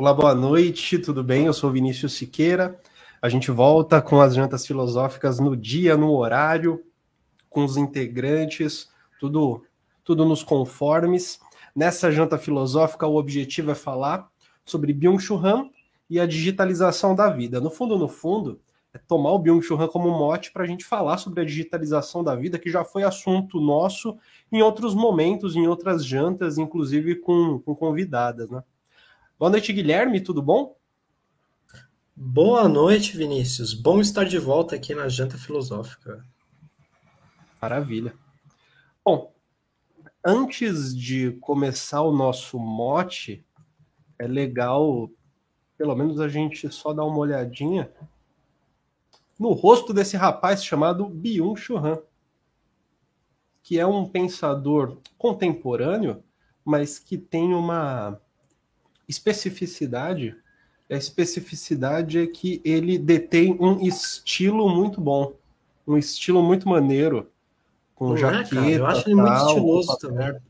Olá, boa noite, tudo bem? Eu sou Vinícius Siqueira. A gente volta com as jantas filosóficas no dia, no horário, com os integrantes, tudo, tudo nos conformes. Nessa janta filosófica, o objetivo é falar sobre Byung-Chul Han e a digitalização da vida. No fundo, no fundo, é tomar o Byung-Chul Han como mote para a gente falar sobre a digitalização da vida, que já foi assunto nosso em outros momentos, em outras jantas, inclusive com, com convidadas, né? Boa noite, Guilherme, tudo bom? Boa noite, Vinícius. Bom estar de volta aqui na Janta Filosófica. Maravilha. Bom, antes de começar o nosso mote, é legal, pelo menos a gente só dar uma olhadinha no rosto desse rapaz chamado Byung-Chul Han, que é um pensador contemporâneo, mas que tem uma especificidade, a especificidade é que ele detém um estilo muito bom, um estilo muito maneiro, com não jaqueta, é, eu acho ele tal, muito estiloso também.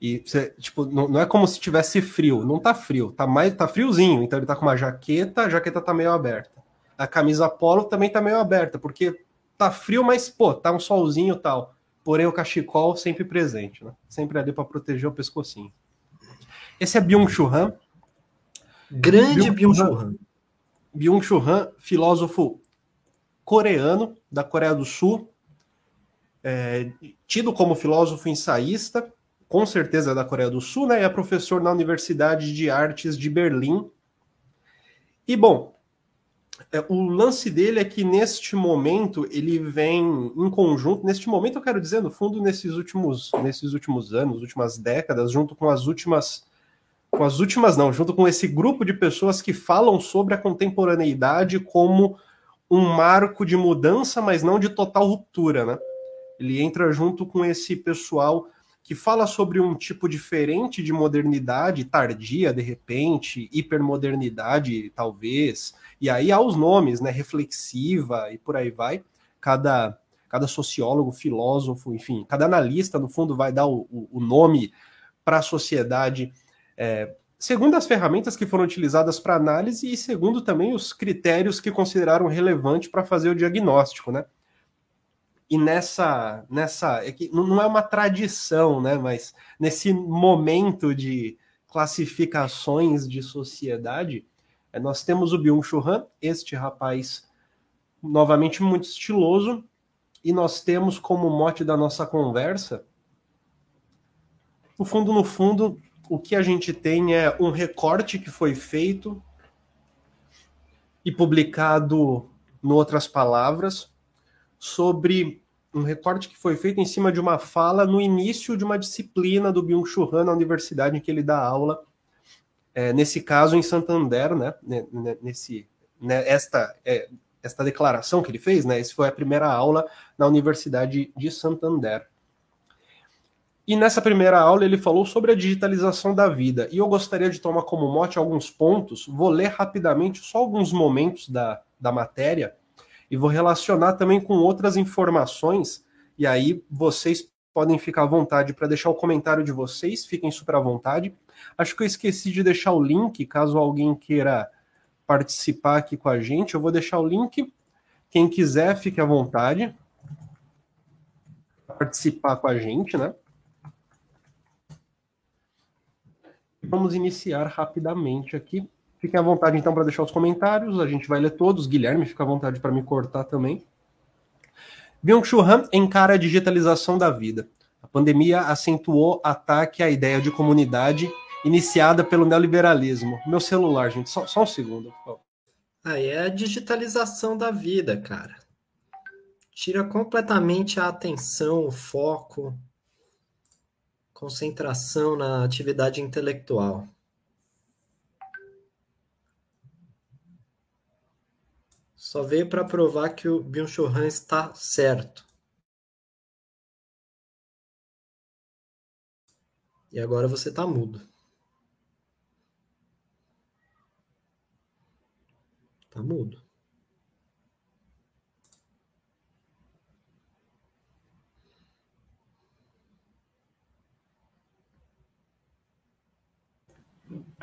E você, tipo, não, não, é como se tivesse frio, não tá frio, tá mais tá friozinho, então ele tá com uma jaqueta, a jaqueta tá meio aberta. A camisa polo também tá meio aberta, porque tá frio, mas pô, tá um solzinho e tal. Porém o cachecol sempre presente, né? Sempre ali para proteger o pescocinho. Esse é Byung-Chul Han. Grande Byung-Chul Han. Byung-Chul Han, filósofo coreano da Coreia do Sul, é, tido como filósofo ensaísta, com certeza da Coreia do Sul, né? É professor na Universidade de Artes de Berlim. E bom, é, o lance dele é que neste momento ele vem em conjunto, neste momento eu quero dizer, no fundo, nesses últimos, nesses últimos anos, últimas décadas, junto com as últimas com as últimas não, junto com esse grupo de pessoas que falam sobre a contemporaneidade como um marco de mudança, mas não de total ruptura, né? Ele entra junto com esse pessoal que fala sobre um tipo diferente de modernidade, tardia, de repente, hipermodernidade, talvez, e aí há os nomes, né? Reflexiva e por aí vai. Cada, cada sociólogo, filósofo, enfim, cada analista, no fundo, vai dar o, o nome para a sociedade é, segundo as ferramentas que foram utilizadas para análise e segundo também os critérios que consideraram relevante para fazer o diagnóstico, né? E nessa, nessa é que não é uma tradição, né? Mas nesse momento de classificações de sociedade, é, nós temos o Byung-Chul Han, este rapaz novamente muito estiloso, e nós temos como mote da nossa conversa, no fundo, no fundo, o que a gente tem é um recorte que foi feito e publicado, em outras palavras, sobre um recorte que foi feito em cima de uma fala no início de uma disciplina do Byung-Chul Han na universidade em que ele dá aula, é, nesse caso em Santander, né, nesse, né, esta, é, esta declaração que ele fez, né, essa foi a primeira aula na Universidade de Santander. E nessa primeira aula ele falou sobre a digitalização da vida. E eu gostaria de tomar como mote alguns pontos. Vou ler rapidamente só alguns momentos da, da matéria e vou relacionar também com outras informações. E aí vocês podem ficar à vontade para deixar o comentário de vocês, fiquem super à vontade. Acho que eu esqueci de deixar o link, caso alguém queira participar aqui com a gente. Eu vou deixar o link. Quem quiser, fique à vontade. Participar com a gente, né? Vamos iniciar rapidamente aqui. Fiquem à vontade então para deixar os comentários, a gente vai ler todos. Guilherme, fica à vontade para me cortar também. Byung-Chul Han encara a digitalização da vida. A pandemia acentuou ataque à ideia de comunidade iniciada pelo neoliberalismo. Meu celular, gente, só, só um segundo. Aí é a digitalização da vida, cara. Tira completamente a atenção, o foco, Concentração na atividade intelectual. Só veio para provar que o Byung-Chul Han está certo. E agora você está mudo. Está mudo.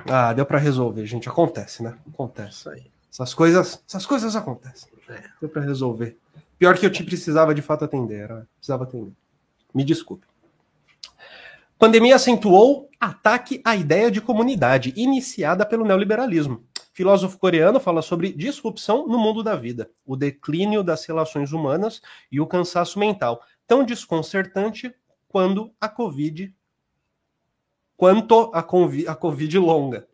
Ah, deu para resolver, gente. Acontece, né? Acontece. Essas coisas, essas coisas acontecem. É. Deu para resolver. Pior que eu te precisava de fato atender, era, precisava atender. Me desculpe. Pandemia acentuou ataque à ideia de comunidade, iniciada pelo neoliberalismo. Filósofo coreano fala sobre disrupção no mundo da vida, o declínio das relações humanas e o cansaço mental, tão desconcertante quando a Covid quanto a COVID, a COVID longa.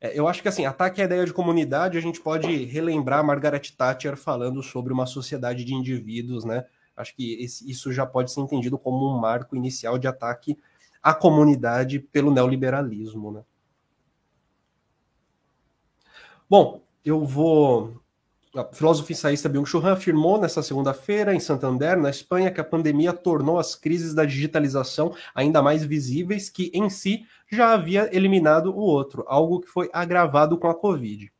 É, eu acho que assim, ataque à ideia de comunidade, a gente pode relembrar Margaret Thatcher falando sobre uma sociedade de indivíduos, né? Acho que esse, isso já pode ser entendido como um marco inicial de ataque à comunidade pelo neoliberalismo, né? Bom, eu vou o filósofo ensaísta Byung-Chul Han afirmou nesta segunda-feira em Santander, na Espanha, que a pandemia tornou as crises da digitalização ainda mais visíveis, que em si já havia eliminado o outro, algo que foi agravado com a Covid.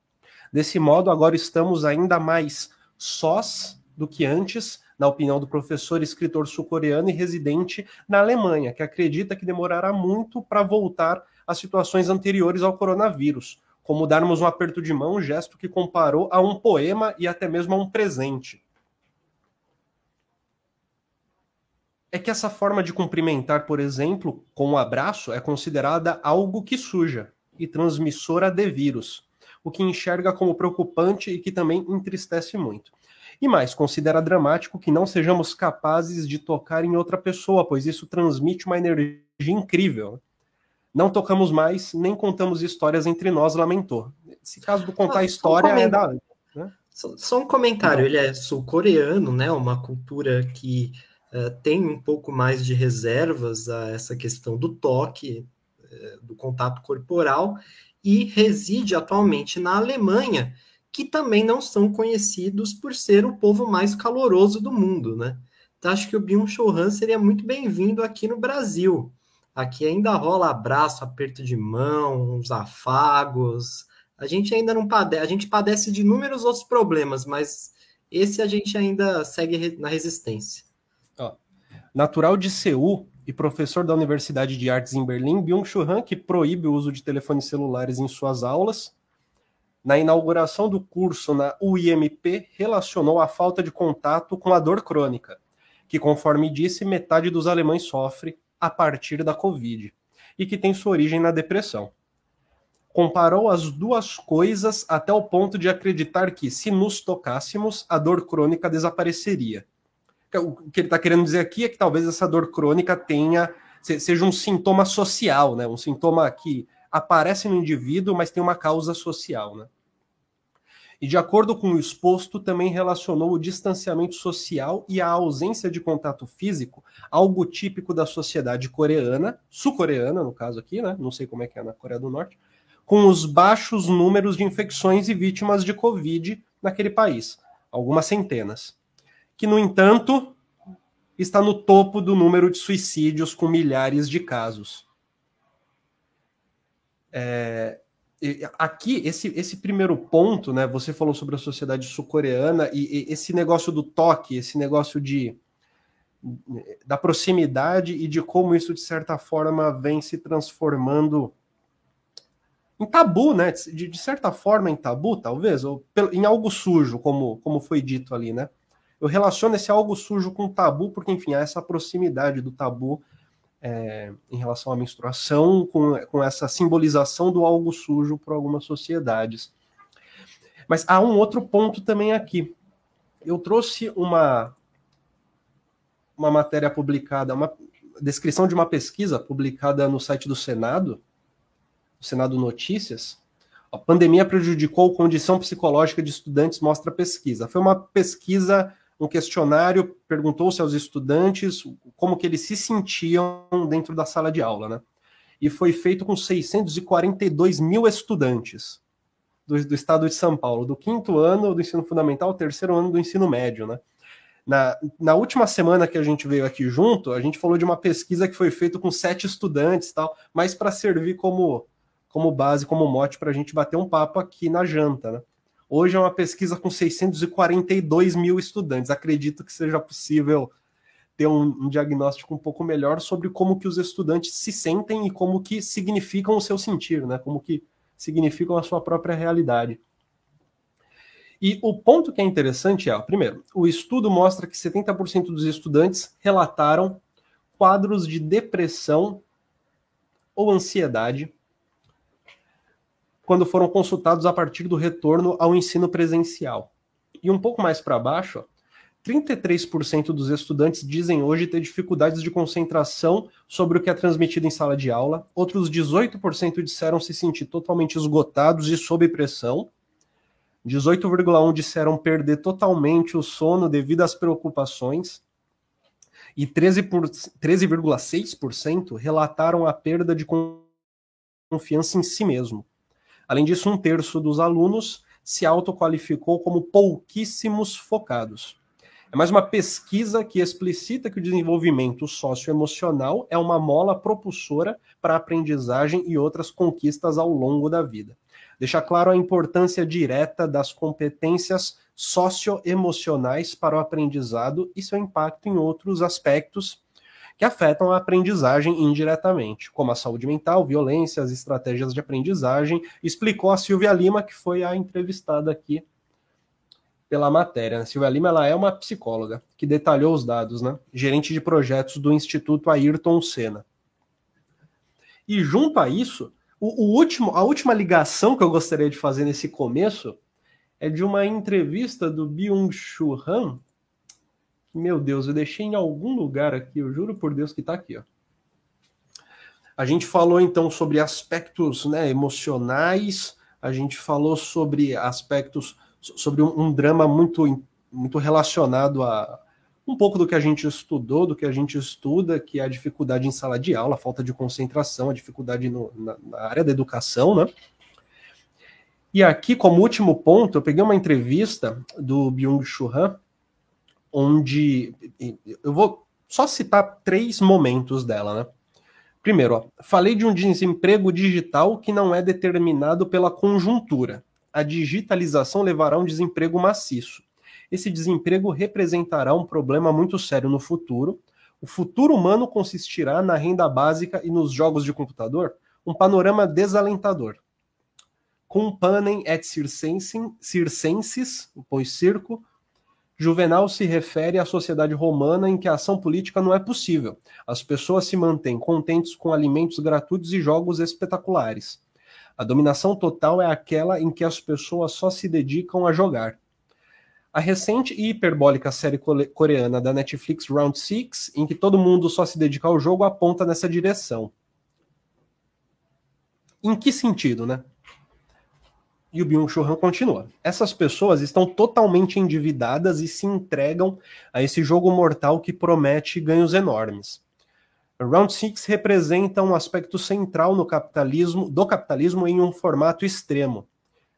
Desse modo, agora estamos ainda mais sós do que antes, na opinião do professor e escritor sul-coreano e residente na Alemanha, que acredita que demorará muito para voltar às situações anteriores ao coronavírus como darmos um aperto de mão, um gesto que comparou a um poema e até mesmo a um presente. É que essa forma de cumprimentar, por exemplo, com um abraço, é considerada algo que suja e transmissora de vírus, o que enxerga como preocupante e que também entristece muito. E mais, considera dramático que não sejamos capazes de tocar em outra pessoa, pois isso transmite uma energia incrível. Não tocamos mais, nem contamos histórias entre nós, lamentou. Esse caso do contar ah, história é da. Né? Só, só, um comentário, ele é sul-coreano, né? Uma cultura que uh, tem um pouco mais de reservas a essa questão do toque, uh, do contato corporal, e reside atualmente na Alemanha, que também não são conhecidos por ser o povo mais caloroso do mundo, né? Então, acho que o Byung-Chul Han seria muito bem-vindo aqui no Brasil. Aqui ainda rola abraço, aperto de mão, uns afagos. A gente ainda não padece, a gente padece de inúmeros outros problemas, mas esse a gente ainda segue na resistência. Natural de Seul e professor da Universidade de Artes em Berlim, Byung-Chul Han, que proíbe o uso de telefones celulares em suas aulas, na inauguração do curso na UIMP, relacionou a falta de contato com a dor crônica, que, conforme disse, metade dos alemães sofre a partir da Covid e que tem sua origem na depressão. Comparou as duas coisas até o ponto de acreditar que, se nos tocássemos, a dor crônica desapareceria. O que ele está querendo dizer aqui é que talvez essa dor crônica tenha seja um sintoma social, né? um sintoma que aparece no indivíduo, mas tem uma causa social. Né? E, de acordo com o exposto, também relacionou o distanciamento social e a ausência de contato físico, algo típico da sociedade coreana, sul-coreana, no caso aqui, né? Não sei como é que é na Coreia do Norte, com os baixos números de infecções e vítimas de Covid naquele país, algumas centenas. Que, no entanto, está no topo do número de suicídios, com milhares de casos. É, aqui, esse, esse primeiro ponto, né? Você falou sobre a sociedade sul-coreana e, e, esse negócio do toque, esse negócio de da proximidade e de como isso, de certa forma, vem se transformando em tabu, né? De, de certa forma, em tabu, talvez, ou em algo sujo, como, como foi dito ali, né? Eu relaciono esse algo sujo com tabu, porque, enfim, há essa proximidade do tabu é, em relação à menstruação, com, com essa simbolização do algo sujo por algumas sociedades. Mas há um outro ponto também aqui. Eu trouxe uma, uma matéria publicada, uma descrição de uma pesquisa publicada no site do Senado, Senado Notícias. A pandemia prejudicou a condição psicológica de estudantes, mostra pesquisa. Foi uma pesquisa um questionário perguntou-se aos estudantes como que eles se sentiam dentro da sala de aula, né? E foi feito com 642 mil estudantes do, do estado de São Paulo, do quinto ano do ensino fundamental, terceiro ano do ensino médio, né? Na, na última semana que a gente veio aqui junto, a gente falou de uma pesquisa que foi feita com sete estudantes tal, mas para servir como, como base, como mote para a gente bater um papo aqui na janta, né? Hoje é uma pesquisa com 642 mil estudantes. Acredito que seja possível ter um, um, diagnóstico um pouco melhor sobre como que os estudantes se sentem e como que significam o seu sentir, né? Como que significam a sua própria realidade. E o ponto que é interessante é, primeiro, o estudo mostra que 70% dos estudantes relataram quadros de depressão ou ansiedade quando foram consultados a partir do retorno ao ensino presencial. E um pouco mais para baixo, 33% dos estudantes dizem hoje ter dificuldades de concentração sobre o que é transmitido em sala de aula. Outros 18% disseram se sentir totalmente esgotados e sob pressão. 18,1% disseram perder totalmente o sono devido às preocupações. E 13,6% relataram a perda de confiança em si mesmo. Além disso, um terço dos alunos se autoqualificou como pouquíssimos focados. É mais uma pesquisa que explicita que o desenvolvimento socioemocional é uma mola propulsora para a aprendizagem e outras conquistas ao longo da vida. Deixa claro a importância direta das competências socioemocionais para o aprendizado e seu impacto em outros aspectos que afetam a aprendizagem indiretamente, como a saúde mental, violência, as estratégias de aprendizagem, explicou a Silvia Lima, que foi a entrevistada aqui pela matéria. A Silvia Lima ela é uma psicóloga que detalhou os dados, né? Gerente de projetos do Instituto Ayrton Senna. E junto a isso, o, o, último, a última ligação que eu gostaria de fazer nesse começo é de uma entrevista do Byung-Chul Han, meu Deus, eu deixei em algum lugar aqui, eu juro por Deus que está aqui, ó. A gente falou então sobre aspectos né, emocionais, a gente falou sobre aspectos, sobre um, um, drama muito, muito relacionado a um pouco do que a gente estudou, do que a gente estuda, que é a dificuldade em sala de aula, a falta de concentração, a dificuldade no, na, na área da educação, né? E aqui, como último ponto, eu peguei uma entrevista do Byung-Chul Han, onde eu vou só citar três momentos dela, né? Primeiro, ó, falei de um desemprego digital que não é determinado pela conjuntura. A digitalização levará a um desemprego maciço. Esse desemprego representará um problema muito sério no futuro. O futuro humano consistirá na renda básica e nos jogos de computador? Um panorama desalentador. Companem et circenses, pois circo, Juvenal se refere à sociedade romana em que a ação política não é possível. As pessoas se mantêm contentes com alimentos gratuitos e jogos espetaculares. A dominação total é aquela em que as pessoas só se dedicam a jogar. A recente e hiperbólica série coreana da Netflix Round Six, em que todo mundo só se dedica ao jogo, aponta nessa direção. Em que sentido, né? E o Byung-Chul Han continua. Essas pessoas estão totalmente endividadas e se entregam a esse jogo mortal que promete ganhos enormes. Round Six representa um aspecto central no capitalismo, do capitalismo em um formato extremo.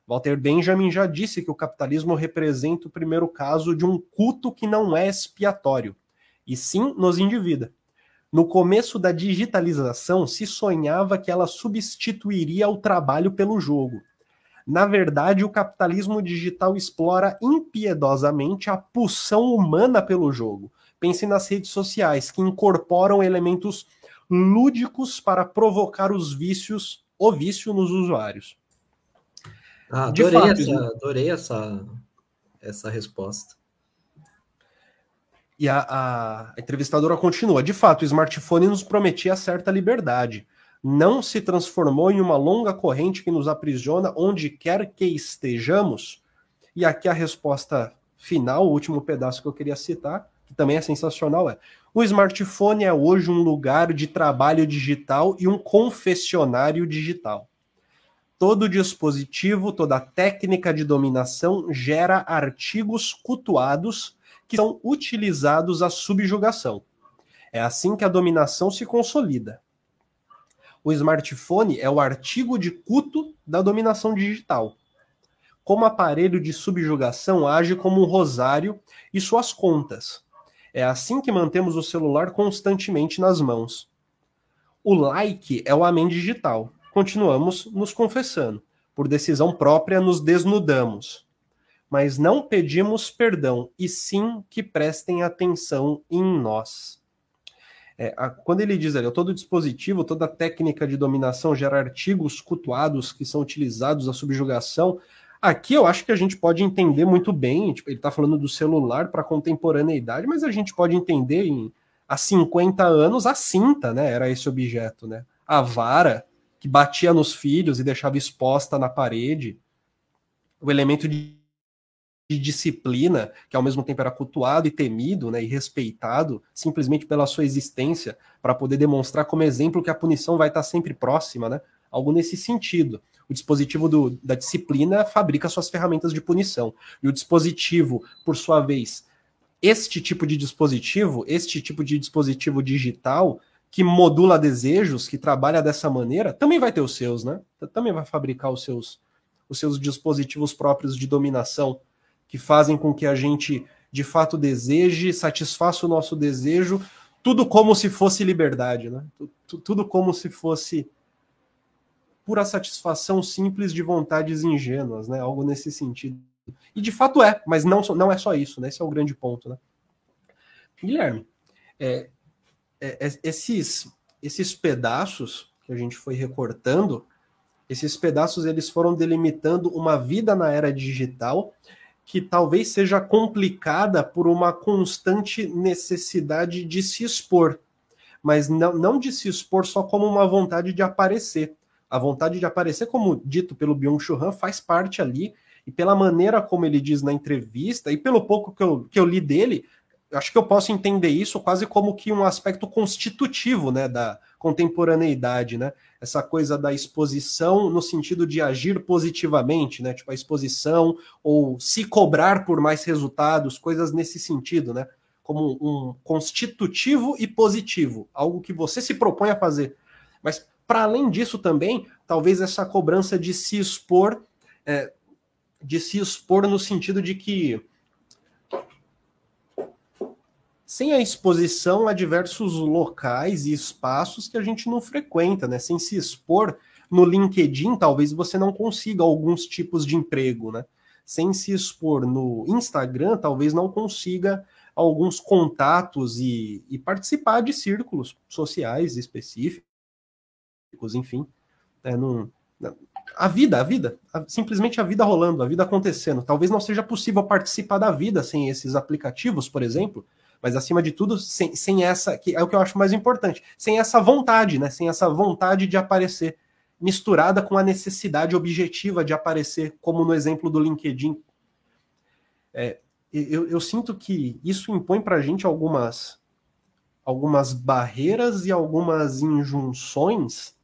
Walter Benjamin já disse que o capitalismo representa o primeiro caso de um culto que não é expiatório, e sim nos endivida. No começo da digitalização, se sonhava que ela substituiria o trabalho pelo jogo. Na verdade, o capitalismo digital explora impiedosamente a pulsão humana pelo jogo. Pense nas redes sociais, que incorporam elementos lúdicos para provocar os vícios, o vício nos usuários. Ah, adorei, fato, essa, adorei essa, essa resposta. E a, a, entrevistadora continua: de fato, o smartphone nos prometia certa liberdade não se transformou em uma longa corrente que nos aprisiona onde quer que estejamos? E aqui a resposta final, o último pedaço que eu queria citar, que também é sensacional, é: o smartphone é hoje um lugar de trabalho digital e um confessionário digital. Todo dispositivo, toda técnica de dominação gera artigos cultuados que são utilizados à subjugação. É assim que a dominação se consolida o smartphone é o artigo de culto da dominação digital. Como aparelho de subjugação, age como um rosário e suas contas. É assim que mantemos o celular constantemente nas mãos. O like é o amém digital. Continuamos nos confessando. Por decisão própria, nos desnudamos. mas não pedimos perdão, e sim que prestem atenção em nós. É, a, quando ele diz ali, todo dispositivo, toda técnica de dominação gera artigos cultuados que são utilizados à subjugação. Aqui eu acho que a gente pode entender muito bem, tipo, ele está falando do celular para contemporaneidade, mas a gente pode entender em há 50 anos a cinta, né? Era esse objeto, né? A vara que batia nos filhos e deixava exposta na parede. O elemento de de disciplina, que ao mesmo tempo era cultuado e temido, né, e respeitado, simplesmente pela sua existência, para poder demonstrar como exemplo que a punição vai estar sempre próxima, né? Algo nesse sentido. O dispositivo do, da disciplina fabrica suas ferramentas de punição. E o dispositivo, por sua vez, este tipo de dispositivo, este tipo de dispositivo digital, que modula desejos, que trabalha dessa maneira, também vai ter os seus, né? Também vai fabricar os seus, os seus dispositivos próprios de dominação que fazem com que a gente de fato deseje, satisfaça o nosso desejo, tudo como se fosse liberdade, né? Tudo como se fosse pura satisfação simples de vontades ingênuas, né? Algo nesse sentido. E de fato é, mas não, não é só isso, né? Esse é o grande ponto, né? Guilherme, é, é, é esses, esses pedaços que a gente foi recortando, esses pedaços eles foram delimitando uma vida na era digital que talvez seja complicada por uma constante necessidade de se expor, mas não, não de se expor só como uma vontade de aparecer. A vontade de aparecer, como dito pelo Byung-Chul Han, faz parte ali, e pela maneira como ele diz na entrevista, e pelo pouco que eu, que eu li dele, acho que eu posso entender isso quase como que um aspecto constitutivo né, da contemporaneidade, né? Essa coisa da exposição no sentido de agir positivamente, né? Tipo a exposição ou se cobrar por mais resultados, coisas nesse sentido, né? Como um constitutivo e positivo, algo que você se propõe a fazer. Mas para além disso também, talvez essa cobrança de se expor, é, de se expor no sentido de que sem a exposição a diversos locais e espaços que a gente não frequenta, né? Sem se expor no LinkedIn, talvez você não consiga alguns tipos de emprego, né? Sem se expor no Instagram, talvez não consiga alguns contatos e, e participar de círculos sociais específicos, enfim. Não, a vida, a vida, a, simplesmente a vida rolando, a vida acontecendo. Talvez não seja possível participar da vida sem esses aplicativos, por exemplo, mas acima de tudo, sem, sem essa, que é o que eu acho mais importante, sem essa vontade, né? Sem essa vontade de aparecer, misturada com a necessidade objetiva de aparecer, como no exemplo do LinkedIn. É, eu, eu sinto que isso impõe para a gente algumas, algumas barreiras e algumas injunções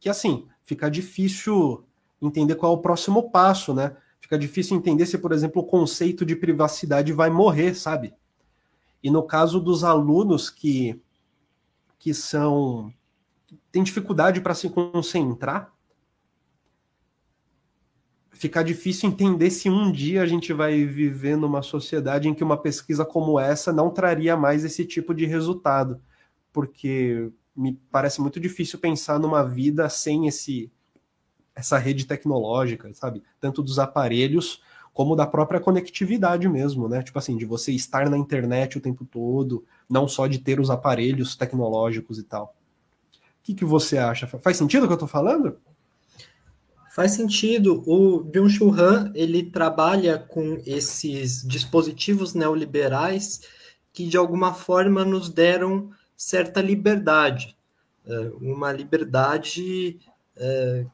que, assim, fica difícil entender qual é o próximo passo, né? Fica difícil entender se, por exemplo, o conceito de privacidade vai morrer, sabe? E no caso dos alunos que, que são têm dificuldade para se concentrar, fica difícil entender se um dia a gente vai viver numa sociedade em que uma pesquisa como essa não traria mais esse tipo de resultado, porque me parece muito difícil pensar numa vida sem esse essa rede tecnológica, sabe? Tanto dos aparelhos como da própria conectividade mesmo, né? Tipo assim, de você estar na internet o tempo todo, não só de ter os aparelhos tecnológicos e tal. O que, que você acha? Faz sentido o que eu estou falando? Faz sentido. O Byung-Chul Han, ele trabalha com esses dispositivos neoliberais que, de alguma forma, nos deram certa liberdade. É, uma liberdade é,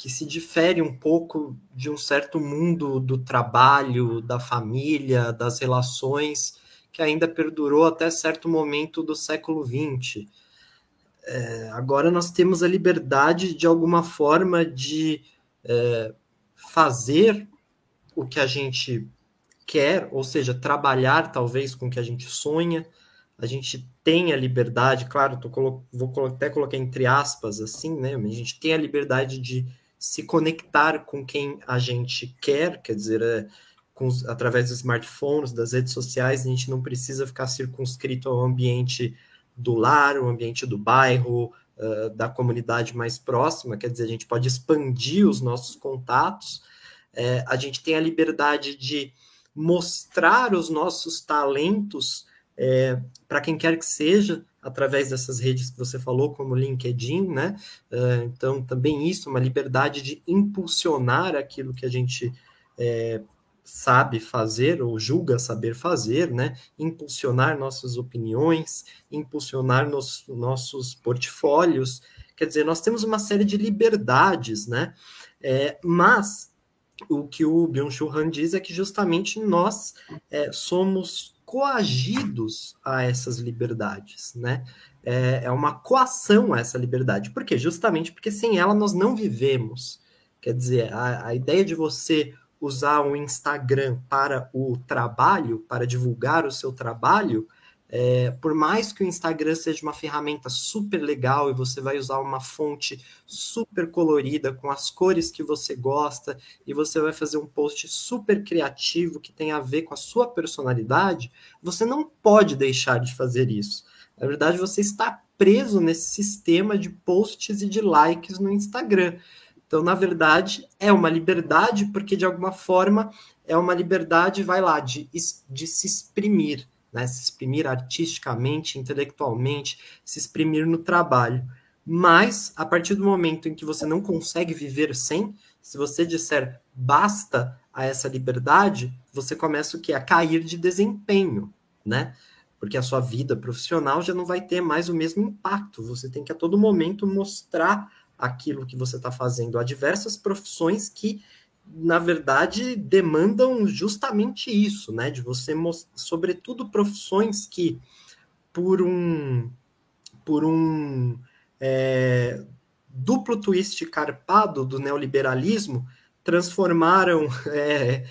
que se difere um pouco de um certo mundo do trabalho, da família, das relações, que ainda perdurou até certo momento do século XX. É, agora nós temos a liberdade, de alguma forma, de é, fazer o que a gente quer, ou seja, trabalhar talvez com o que a gente sonha. A gente tem a liberdade, claro, tô, vou até colocar entre aspas assim, né? A gente tem a liberdade de se conectar com quem a gente quer, quer dizer, é, com, através dos smartphones, das redes sociais, a gente não precisa ficar circunscrito ao ambiente do lar, o ambiente do bairro, uh, da comunidade mais próxima, quer dizer, a gente pode expandir os nossos contatos, é, a gente tem a liberdade de mostrar os nossos talentos é, para quem quer que seja, através dessas redes que você falou, como LinkedIn, né? É, então, também isso, uma liberdade de impulsionar aquilo que a gente é, sabe fazer ou julga saber fazer, né? Impulsionar nossas opiniões, impulsionar nos, nossos portfólios. Quer dizer, nós temos uma série de liberdades, né? É, mas o que o Byung-Chul Han diz é que justamente nós é, somos coagidos a essas liberdades, né? É, é uma coação a essa liberdade. Por quê? Justamente porque sem ela nós não vivemos. Quer dizer, a, a ideia de você usar o Instagram para o trabalho, para divulgar o seu trabalho, é, por mais que o Instagram seja uma ferramenta super legal e você vai usar uma fonte super colorida com as cores que você gosta e você vai fazer um post super criativo que tem a ver com a sua personalidade, você não pode deixar de fazer isso. Na verdade, você está preso nesse sistema de posts e de likes no Instagram. Então, na verdade, é uma liberdade, porque de alguma forma é uma liberdade, vai lá, de, de se exprimir né? se exprimir artisticamente, intelectualmente, se exprimir no trabalho. Mas, a partir do momento em que você não consegue viver sem, se você disser basta a essa liberdade, você começa o que? A cair de desempenho, né? Porque a sua vida profissional já não vai ter mais o mesmo impacto. Você tem que a todo momento mostrar aquilo que você está fazendo. Há diversas profissões que na verdade, demandam justamente isso, né? De você mostrar, sobretudo profissões que, por um, por um é, duplo twist carpado do neoliberalismo, transformaram é,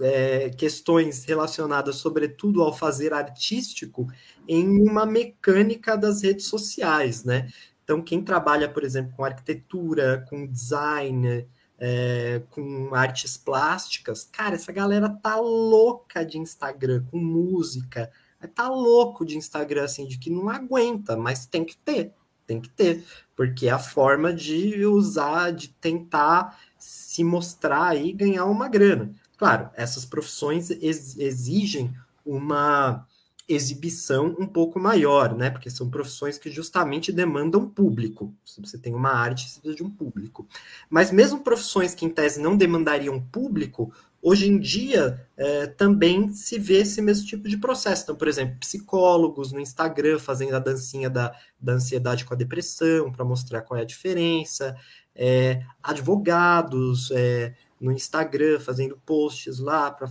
é, questões relacionadas, sobretudo ao fazer artístico, em uma mecânica das redes sociais, né? Então, quem trabalha, por exemplo, com arquitetura, com design, é, com artes plásticas, cara, essa galera tá louca de Instagram, com música, tá louco de Instagram, assim, de que não aguenta, mas tem que ter, tem que ter, porque é a forma de usar, de tentar se mostrar e ganhar uma grana. Claro, essas profissões exigem uma exibição um pouco maior, né? Porque são profissões que justamente demandam público. Se você tem uma arte, você precisa de um público. Mas mesmo profissões que em tese não demandariam público, hoje em dia é, também se vê esse mesmo tipo de processo. Então, por exemplo, psicólogos no Instagram fazendo a dancinha da, da ansiedade com a depressão para mostrar qual é a diferença, é, advogados é, no Instagram fazendo posts lá para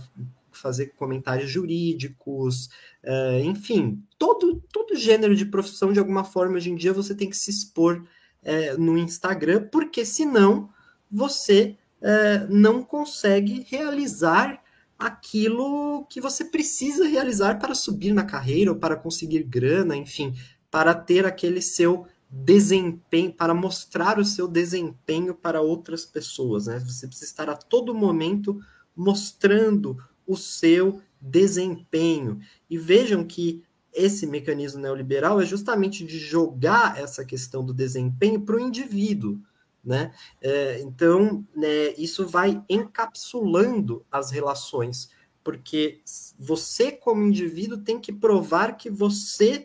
fazer comentários jurídicos, uh, enfim, todo, todo gênero de profissão, de alguma forma, hoje em dia, você tem que se expor uh, no Instagram, porque senão você uh, não consegue realizar aquilo que você precisa realizar para subir na carreira ou para conseguir grana, enfim, para ter aquele seu desempenho, para mostrar o seu desempenho para outras pessoas, né? Você precisa estar a todo momento mostrando o seu desempenho. E vejam que esse mecanismo neoliberal é justamente de jogar essa questão do desempenho para o indivíduo. Né? É, então, né, isso vai encapsulando as relações, porque você, como indivíduo, tem que provar que você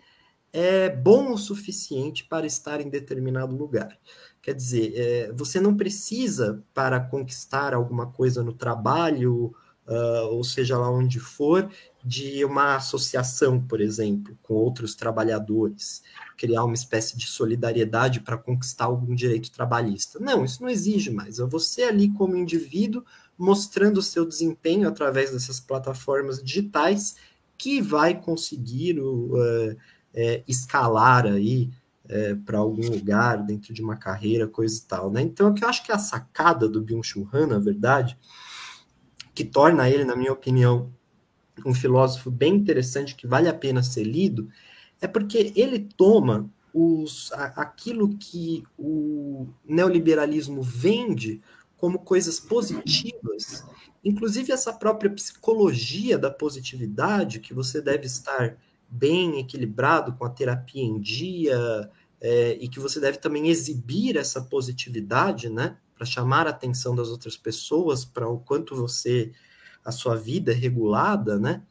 é bom o suficiente para estar em determinado lugar. Quer dizer, é, você não precisa, para conquistar alguma coisa no trabalho uh, ou seja lá onde for, de uma associação, por exemplo, com outros trabalhadores, criar uma espécie de solidariedade para conquistar algum direito trabalhista. Não, isso não exige mais. É você ali como indivíduo mostrando o seu desempenho através dessas plataformas digitais que vai conseguir uh, é, escalar aí é, para algum lugar dentro de uma carreira, coisa e tal, né? Então, o que eu acho que é a sacada do Byung-Chul Han, na verdade, que torna ele, na minha opinião, um filósofo bem interessante que vale a pena ser lido, é porque ele toma os, aquilo que o neoliberalismo vende como coisas positivas, inclusive essa própria psicologia da positividade, que você deve estar bem equilibrado com a terapia em dia, é, e que você deve também exibir essa positividade, né? Para chamar a atenção das outras pessoas para o quanto você a sua vida é regulada, né?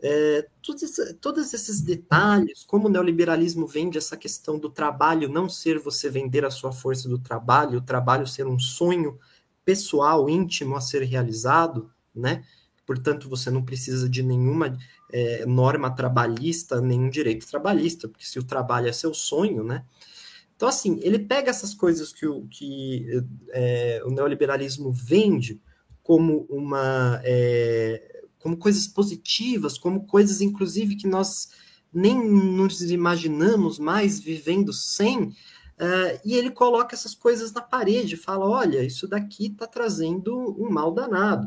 É, todos, todos esses detalhes, como o neoliberalismo vende essa questão do trabalho não ser você vender a sua força do trabalho, o trabalho ser um sonho pessoal, íntimo a ser realizado, né? Portanto, você não precisa de nenhuma é, norma trabalhista, nenhum direito trabalhista, porque se o trabalho é seu sonho, né? Então, assim, ele pega essas coisas que o, que, é, o neoliberalismo vende como uma é, como coisas positivas, como coisas, inclusive, que nós nem nos imaginamos mais vivendo sem, uh, e ele coloca essas coisas na parede, fala: olha, isso daqui está trazendo um mal danado.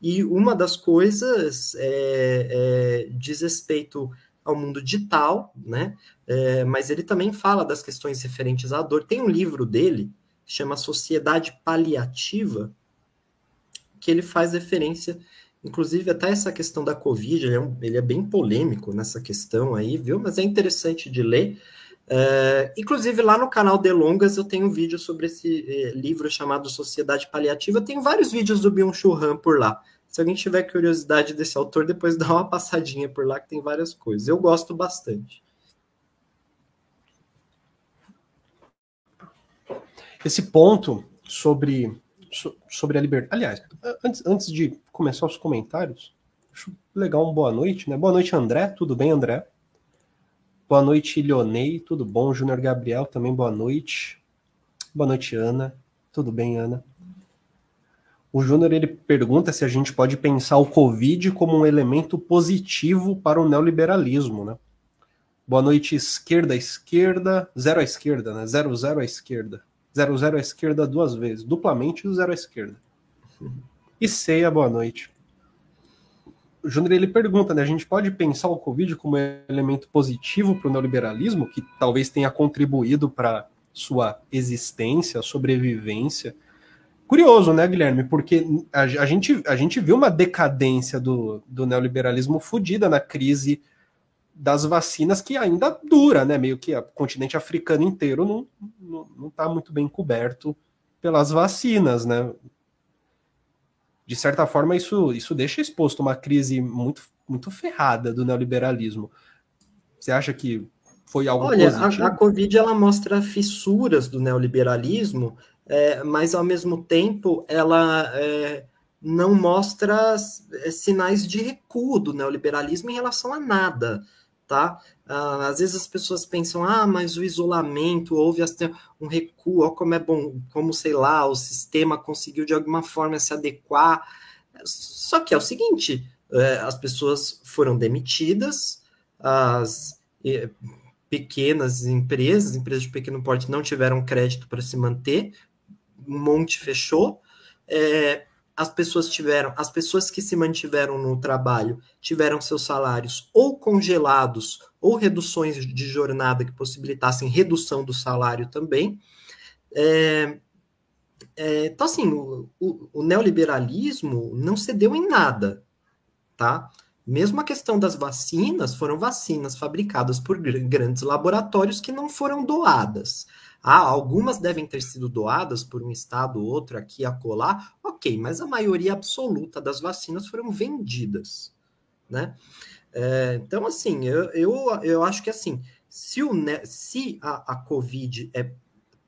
E uma das coisas é, é, diz respeito ao mundo digital, né? É, mas ele também fala das questões referentes à dor. Tem um livro dele, que chama Sociedade Paliativa, que ele faz referência Inclusive, até essa questão da Covid, ele é, um, ele é, bem polêmico nessa questão aí, viu? Mas é interessante de ler. É, inclusive, lá no canal Delongas eu tenho um vídeo sobre esse é, livro chamado Sociedade Paliativa. Tem vários vídeos do Byung-Chul Han por lá. Se alguém tiver curiosidade desse autor, depois dá uma passadinha por lá, que tem várias coisas. Eu gosto bastante. Esse ponto sobre sobre a liberdade. Aliás, antes, antes de começar os comentários, acho legal um boa noite, né? Boa noite, André. Tudo bem, André? Boa noite, Leonei. Tudo bom? Júnior Gabriel, também boa noite. Boa noite, Ana. Tudo bem, Ana? O Júnior ele pergunta se a gente pode pensar o Covid como um elemento positivo para o neoliberalismo, né? Boa noite, esquerda, esquerda, zero à esquerda, né? Zero, zero à esquerda. 0-0 à esquerda duas vezes, duplamente o 0 à esquerda. E ceia, boa noite. O Júnior ele pergunta, né? A gente pode pensar o Covid como elemento positivo para o neoliberalismo, que talvez tenha contribuído para sua existência, sobrevivência. Curioso, né, Guilherme? Porque a, a, gente, a gente viu uma decadência do, do neoliberalismo fodida na crise das vacinas que ainda dura, né? Meio que o continente africano inteiro não, não, não tá muito bem coberto pelas vacinas, né? De certa forma, isso, isso deixa exposto uma crise muito, muito ferrada do neoliberalismo. Você acha que foi algo Olha, positivo? A, a Covid ela mostra fissuras do neoliberalismo, é, mas ao mesmo tempo ela é, não mostra é, sinais de recuo do neoliberalismo em relação a nada tá? Uh, às vezes as pessoas pensam, ah, mas o isolamento, houve um recuo, ó, como é bom, como sei lá, o sistema conseguiu de alguma forma se adequar. Só que é o seguinte: é, as pessoas foram demitidas, as pequenas empresas, empresas de pequeno porte, não tiveram crédito para se manter, um monte fechou. É, as pessoas tiveram, as pessoas que se mantiveram no trabalho tiveram seus salários ou congelados ou reduções de jornada que possibilitassem redução do salário também. É, é, então, assim, o, o, o, neoliberalismo não cedeu em nada, tá? Mesmo a questão das vacinas, foram vacinas fabricadas por grandes laboratórios que não foram doadas. Ah, algumas devem ter sido doadas por um estado ou outro aqui a colar, ok, mas a maioria absoluta das vacinas foram vendidas, né? É, então, assim, eu, eu, eu acho que assim, se, o, se a, a Covid é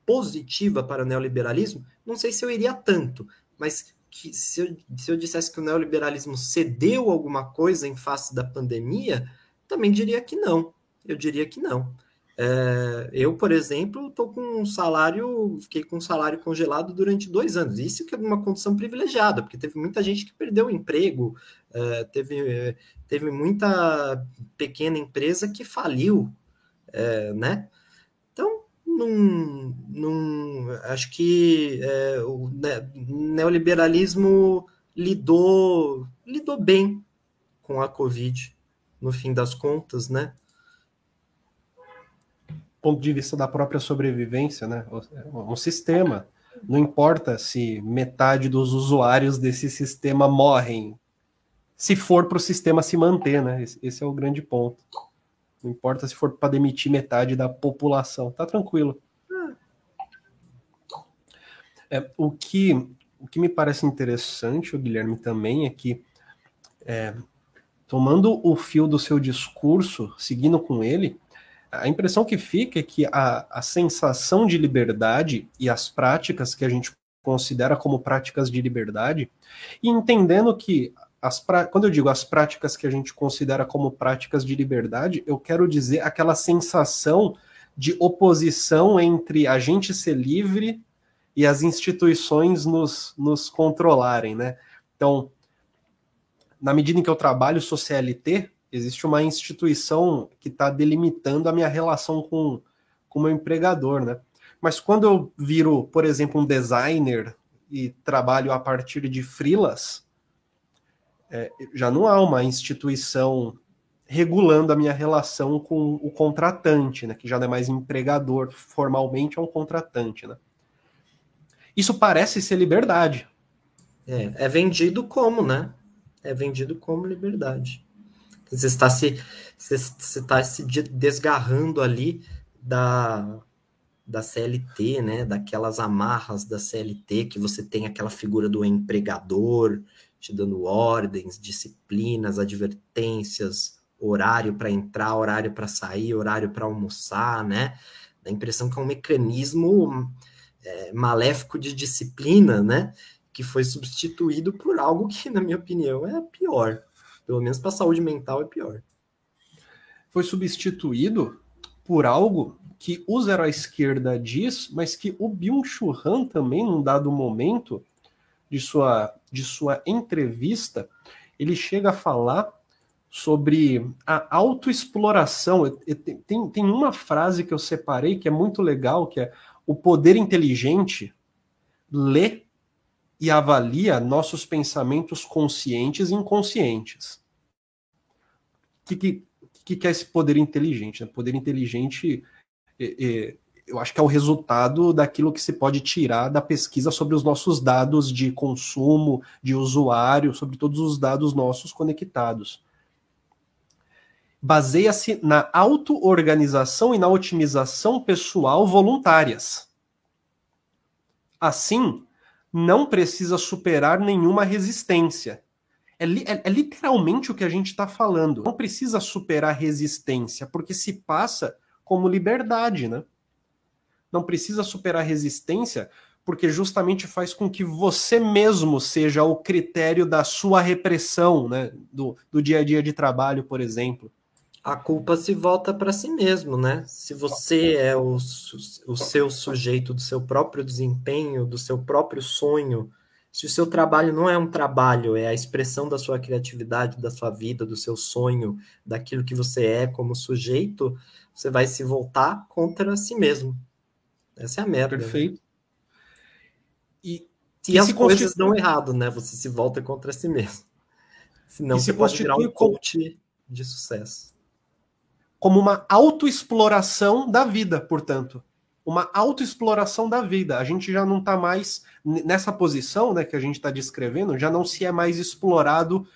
positiva para o neoliberalismo, não sei se eu iria tanto, mas que se eu, se eu dissesse que o neoliberalismo cedeu alguma coisa em face da pandemia, também diria que não. Eu diria que não. É, eu, por exemplo, estou com um salário, fiquei com um salário congelado durante dois anos. Isso que é uma condição privilegiada, porque teve muita gente que perdeu o emprego, é, teve, teve muita pequena empresa que faliu, é, né? Então, não, não, acho que é, o neoliberalismo lidou, lidou bem com a Covid, no fim das contas, né? Ponto de vista da própria sobrevivência, né? Um sistema. Não importa se metade dos usuários desse sistema morrem, se for para o sistema se manter, né? Esse é o grande ponto. Não importa se for para demitir metade da população, tá tranquilo. É, o, que, o que me parece interessante, o Guilherme, também é que, é, tomando o fio do seu discurso, seguindo com ele, a impressão que fica é que a, a sensação de liberdade e as práticas que a gente considera como práticas de liberdade, e entendendo que as pra... quando eu digo as práticas que a gente considera como práticas de liberdade, eu quero dizer aquela sensação de oposição entre a gente ser livre e as instituições nos, nos controlarem, né? Então, na medida em que eu trabalho sou CLT, existe uma instituição que está delimitando a minha relação com o meu empregador, né? Mas quando eu viro, por exemplo, um designer e trabalho a partir de frilas, é, já não há uma instituição regulando a minha relação com o contratante, né? Que já não é mais empregador, formalmente é um contratante, né? Isso parece ser liberdade. É, é vendido como, né? É vendido como liberdade. Você está se, você, você está se desgarrando ali da, da CLT, né? Daquelas amarras da CLT que você tem aquela figura do empregador te dando ordens, disciplinas, advertências, horário para entrar, horário para sair, horário para almoçar, né? Dá a impressão que é um mecanismo é, maléfico de disciplina, né? Que foi substituído por algo que, na minha opinião, é pior. Pelo menos para a saúde mental é pior. Foi substituído por algo que o Zero à Esquerda diz, mas que o Byung-Chul Han também, num dado momento de sua, de sua entrevista, ele chega a falar sobre a autoexploração. Tem, tem uma frase que eu separei que é muito legal, que é o poder inteligente lê e avalia nossos pensamentos conscientes e inconscientes. O que, que, que é esse poder inteligente? O poder inteligente, é, é, eu acho que é o resultado daquilo que se pode tirar da pesquisa sobre os nossos dados de consumo, de usuário, sobre todos os dados nossos conectados. Baseia-se na auto-organização e na otimização pessoal voluntárias. Assim, não precisa superar nenhuma resistência. É, é, é literalmente o que a gente está falando. Não precisa superar resistência, porque se passa como liberdade, né? Não precisa superar resistência, porque justamente faz com que você mesmo seja o critério da sua repressão, né? Do, do dia a dia de trabalho, por exemplo a culpa se volta para si mesmo, né? Se você é o, o seu sujeito do seu próprio desempenho, do seu próprio sonho, se o seu trabalho não é um trabalho, é a expressão da sua criatividade, da sua vida, do seu sonho, daquilo que você é como sujeito, você vai se voltar contra si mesmo. Essa é a merda. Né? Perfeito. Né? E, e as coisas constitu... dão errado, né? Você se volta contra si mesmo. Senão e você pode virar um coach de sucesso como uma autoexploração da vida, portanto. Uma autoexploração da vida. A gente já não está mais nessa posição né, que a gente está descrevendo, já não se é mais explorado,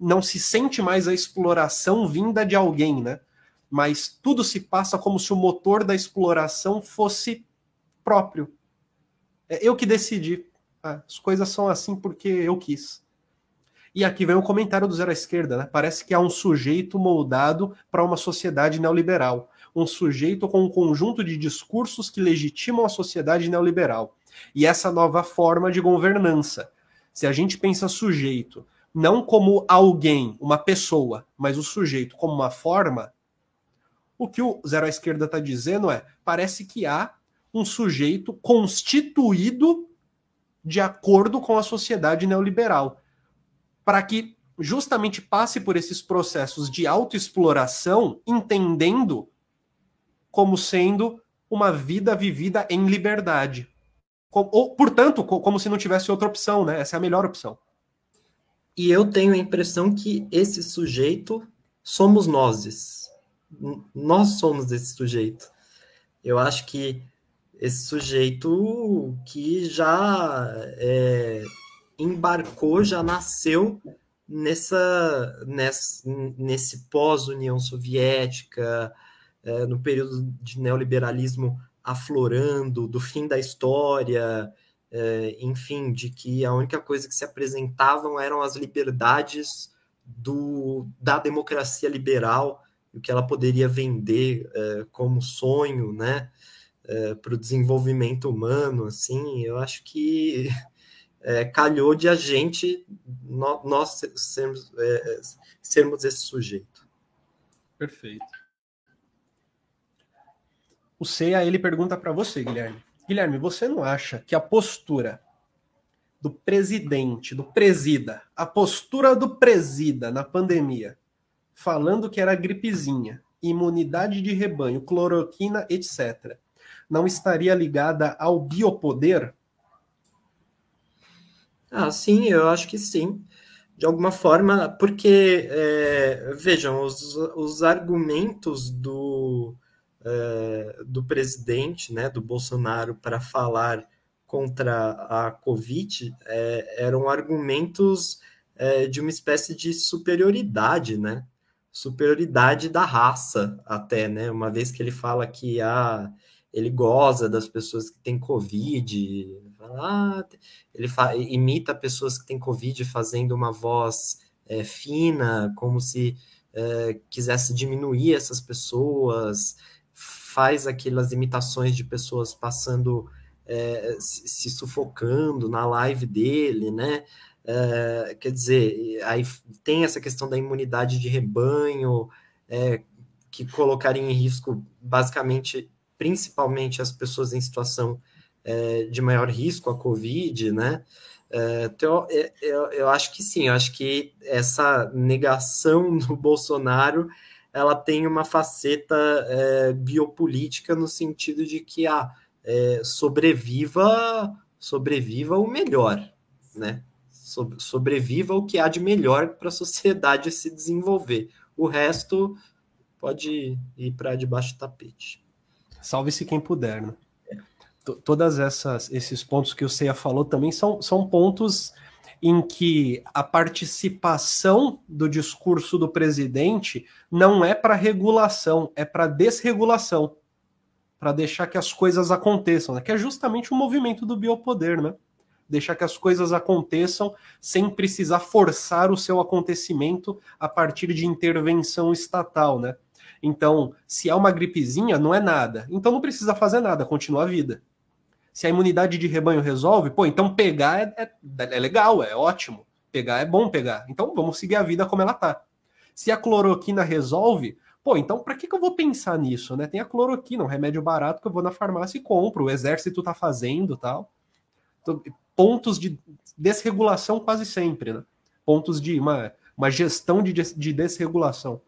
não se sente mais a exploração vinda de alguém, né? Mas tudo se passa como se o motor da exploração fosse próprio. É eu que decidi. Ah, as coisas são assim porque eu quis. E aqui vem o comentário do Zero à Esquerda, né? Parece que há um sujeito moldado para uma sociedade neoliberal. Um sujeito com um conjunto de discursos que legitimam a sociedade neoliberal. E essa nova forma de governança. Se a gente pensa sujeito não como alguém, uma pessoa, mas o sujeito como uma forma, o que o Zero à Esquerda está dizendo é: parece que há um sujeito constituído de acordo com a sociedade neoliberal para que justamente passe por esses processos de autoexploração, entendendo como sendo uma vida vivida em liberdade. Ou, portanto, como se não tivesse outra opção, né? Essa é a melhor opção. E eu tenho a impressão que esse sujeito somos nós. Nós somos esse sujeito. Eu acho que esse sujeito que já é, embarcou, já nasceu nessa, nessa nesse pós-União Soviética, é, no período de neoliberalismo aflorando, do fim da história, é, enfim, de que a única coisa que se apresentavam eram as liberdades do, da democracia liberal, o que ela poderia vender é, como sonho, né, é, para o desenvolvimento humano, assim, eu acho que é, calhou de a gente, nós, nós sermos, é, sermos esse sujeito. Perfeito. O CEA, ele pergunta para você, Guilherme. Guilherme, você não acha que a postura do presidente, do presida, a postura do presida na pandemia, falando que era gripezinha, imunidade de rebanho, cloroquina, etc., não estaria ligada ao biopoder? Ah, sim, eu acho que sim. De alguma forma, porque, é, vejam, os, os argumentos do, é, do presidente, né, do Bolsonaro, para falar contra a Covid é, eram argumentos é, de uma espécie de superioridade, né? Superioridade da raça, até, né? Uma vez que ele fala que ah, ele goza das pessoas que têm Covid, ele imita pessoas que têm Covid fazendo uma voz é, fina, como se é, quisesse diminuir essas pessoas, faz aquelas imitações de pessoas passando é, se, se, sufocando na live dele, né? É, quer dizer, aí tem essa questão da imunidade de rebanho, é, que colocaria em risco, basicamente, principalmente as pessoas em situação é, de maior risco a Covid, né? É, então, é, eu, eu acho que sim, eu acho que essa negação do Bolsonaro ela tem uma faceta biopolítica no sentido de que ah, é, sobreviva sobreviva o melhor, né? Sobreviva o que há de melhor para a sociedade se desenvolver. O resto pode ir para debaixo do tapete. Salve-se quem puder, né? Todas essas esses pontos que o Ceia falou também são, são pontos em que a participação do discurso do presidente não é para regulação, é para desregulação para deixar que as coisas aconteçam, né? que é justamente o movimento do biopoder, né? Deixar que as coisas aconteçam sem precisar forçar o seu acontecimento a partir de intervenção estatal, né? Então, se há uma gripezinha, não é nada. Então não precisa fazer nada, continua a vida. Se a imunidade de rebanho resolve, pô, então pegar é, é, é legal, é ótimo. Pegar é bom pegar. Então vamos seguir a vida como ela tá. Se a cloroquina resolve, Pô, então para que, que eu vou pensar nisso, né? Tem a cloroquina, um remédio barato que eu vou na farmácia e compro, o exército tá fazendo tal. Então, pontos de desregulação quase sempre, né? Pontos de uma, uma gestão de, de desregulação.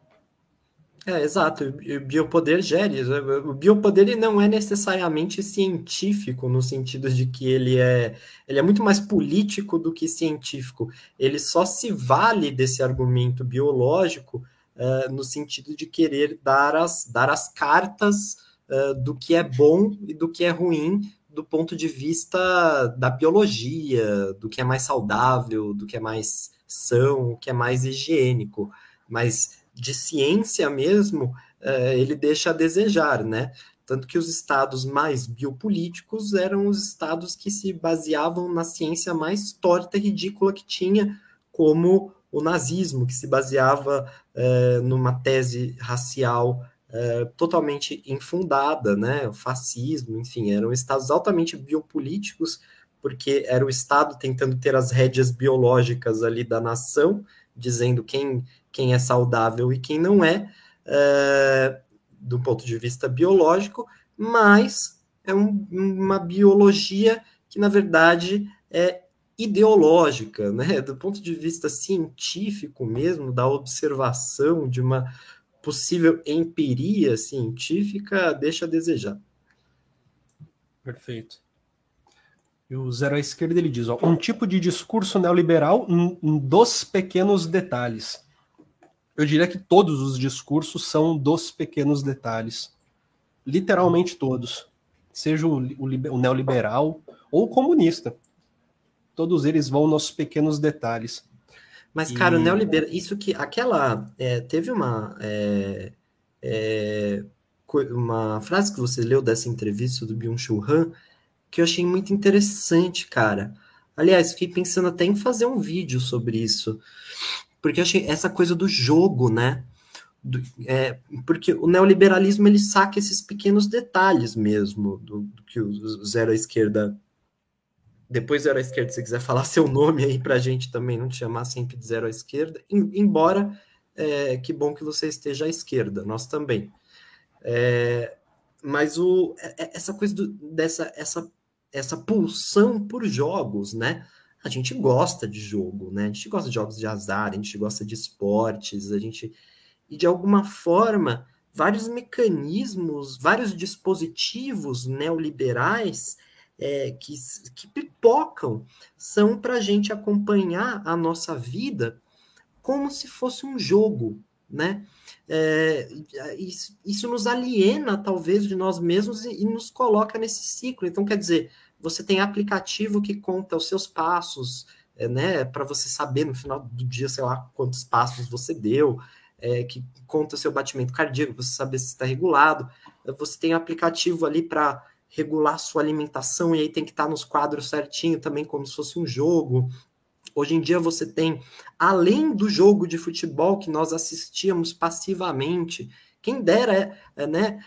É, exato. O biopoder gere. O biopoder não é necessariamente científico, no sentido de que ele é, ele é muito mais político do que científico. Ele só se vale desse argumento biológico uh, no sentido de querer dar as, dar as cartas uh, do que é bom e do que é ruim do ponto de vista da biologia, do que é mais saudável, do que é mais são, o que é mais higiênico. Mas de ciência mesmo, uh, ele deixa a desejar, né? Tanto que os estados mais biopolíticos eram os estados que se baseavam na ciência mais torta e ridícula que tinha, como o nazismo, que se baseava é, numa tese racial é, totalmente infundada, né? O fascismo, enfim, eram estados altamente biopolíticos, porque era o Estado tentando ter as rédeas biológicas ali da nação, dizendo quem, quem é saudável e quem não é, é do ponto de vista biológico, mas é um, uma biologia que, na verdade, é ideológica, né? do ponto de vista científico mesmo, da observação de uma possível empiria científica, deixa a desejar. Perfeito. E o Zero à Esquerda ele diz: ó, um tipo de discurso neoliberal dos pequenos detalhes. Eu diria que todos os discursos são dos pequenos detalhes. Literalmente todos. Seja o, o, o neoliberal ou o comunista todos eles vão nos pequenos detalhes. Mas, cara, e... o neoliberal, isso que aquela é, teve uma é, é, uma frase que você leu dessa entrevista do Byung-Chul Han que eu achei muito interessante, cara. Aliás, fiquei pensando até em fazer um vídeo sobre isso. Porque achei essa coisa do jogo, né? Do, é, porque o neoliberalismo ele saca esses pequenos detalhes mesmo do, do que o zero à esquerda. Depois zero à esquerda, se quiser falar seu nome aí para a gente também, não te chamar sempre de zero à esquerda, embora é, que bom que você esteja à esquerda, nós também. É, mas o, é, é, essa coisa do, dessa essa, essa pulsão por jogos, né? A gente gosta de jogo, né? A gente gosta de jogos de azar, a gente gosta de esportes, a gente. E de alguma forma, vários mecanismos, vários dispositivos neoliberais é, que, que pipocam são para a gente acompanhar a nossa vida como se fosse um jogo, né? É, isso, isso, nos aliena, talvez, de nós mesmos e, e, nos coloca nesse ciclo. Então, quer dizer, você tem aplicativo que conta os seus passos, é, né? Para você saber no final do dia, sei lá, quantos passos você deu, é, que conta o seu batimento cardíaco, você saber se está regulado. Você tem aplicativo ali para regular sua alimentação e aí tem que estar tá nos quadros certinho também, como se fosse um jogo. Hoje em dia você tem, além do jogo de futebol que nós assistíamos passivamente, quem dera, é, né,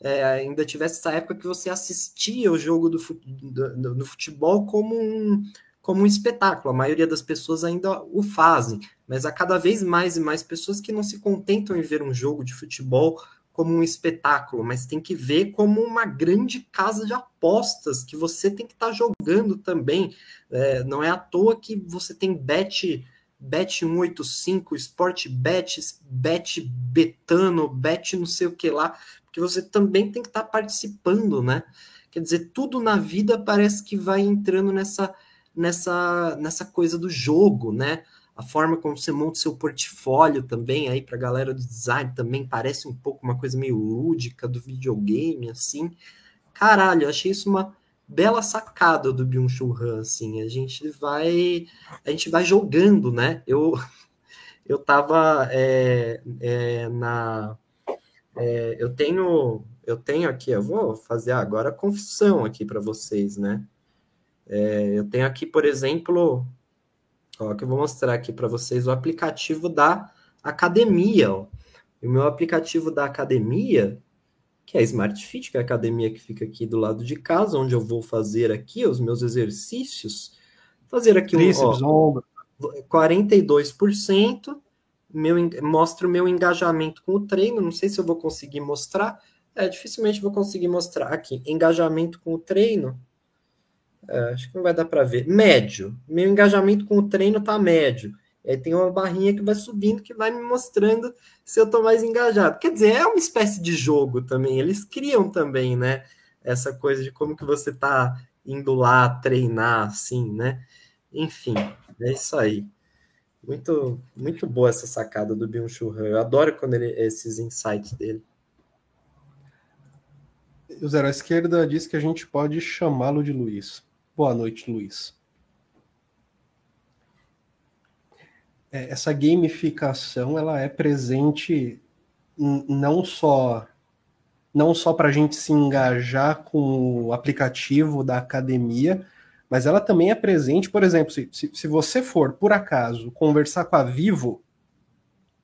é, ainda tivesse essa época que você assistia o jogo do, do, do, futebol como um, como um espetáculo. A maioria das pessoas ainda o fazem, mas há cada vez mais e mais pessoas que não se contentam em ver um jogo de futebol como um espetáculo, mas tem que ver como uma grande casa de apostas que você tem que estar tá jogando também. É, não é à toa que você tem bet, bet 185, Sport Bet, Bet Betano, Bet não sei o que lá, porque você também tem que estar tá participando, né? Quer dizer, tudo na vida parece que vai entrando nessa, nessa, nessa coisa do jogo, né? a forma como você monta seu portfólio também aí para a galera do design também parece um pouco uma coisa meio lúdica do videogame assim. Caralho, eu achei isso uma bela sacada do Byung-Chul Han, assim. A gente vai a gente vai jogando, né? Eu eu tava é, é, na é, eu tenho eu tenho aqui, eu vou fazer agora a confissão aqui para vocês, né? É, eu tenho aqui, por exemplo, Ó, que eu vou mostrar aqui para vocês o aplicativo da academia. Ó. O meu aplicativo da academia, que é a Smart Fit, que é a academia que fica aqui do lado de casa, onde eu vou fazer aqui os meus exercícios. Fazer aqui Tríceps, um ó, 42%. Meu, mostra o meu engajamento com o treino. Não sei se eu vou conseguir mostrar. É, dificilmente vou conseguir mostrar aqui. Engajamento com o treino. É, acho que não vai dar para ver. Médio. Meu engajamento com o treino tá médio. Aí tem uma barrinha que vai subindo que vai me mostrando se eu tô mais engajado. Quer dizer, é uma espécie de jogo também. Eles criam também, né? Essa coisa de como que você tá indo lá treinar, assim, né? Enfim, é isso aí. Muito, muito boa essa sacada do Byung-Chul Han. Eu adoro quando ele, esses insights dele. O Zero Esquerda diz que a gente pode chamá-lo de Luiz. Boa noite, Luiz. Essa gamificação ela é presente não só não só para a gente se engajar com o aplicativo da academia, mas ela também é presente, por exemplo, se, se, se você for, por acaso, conversar com a Vivo,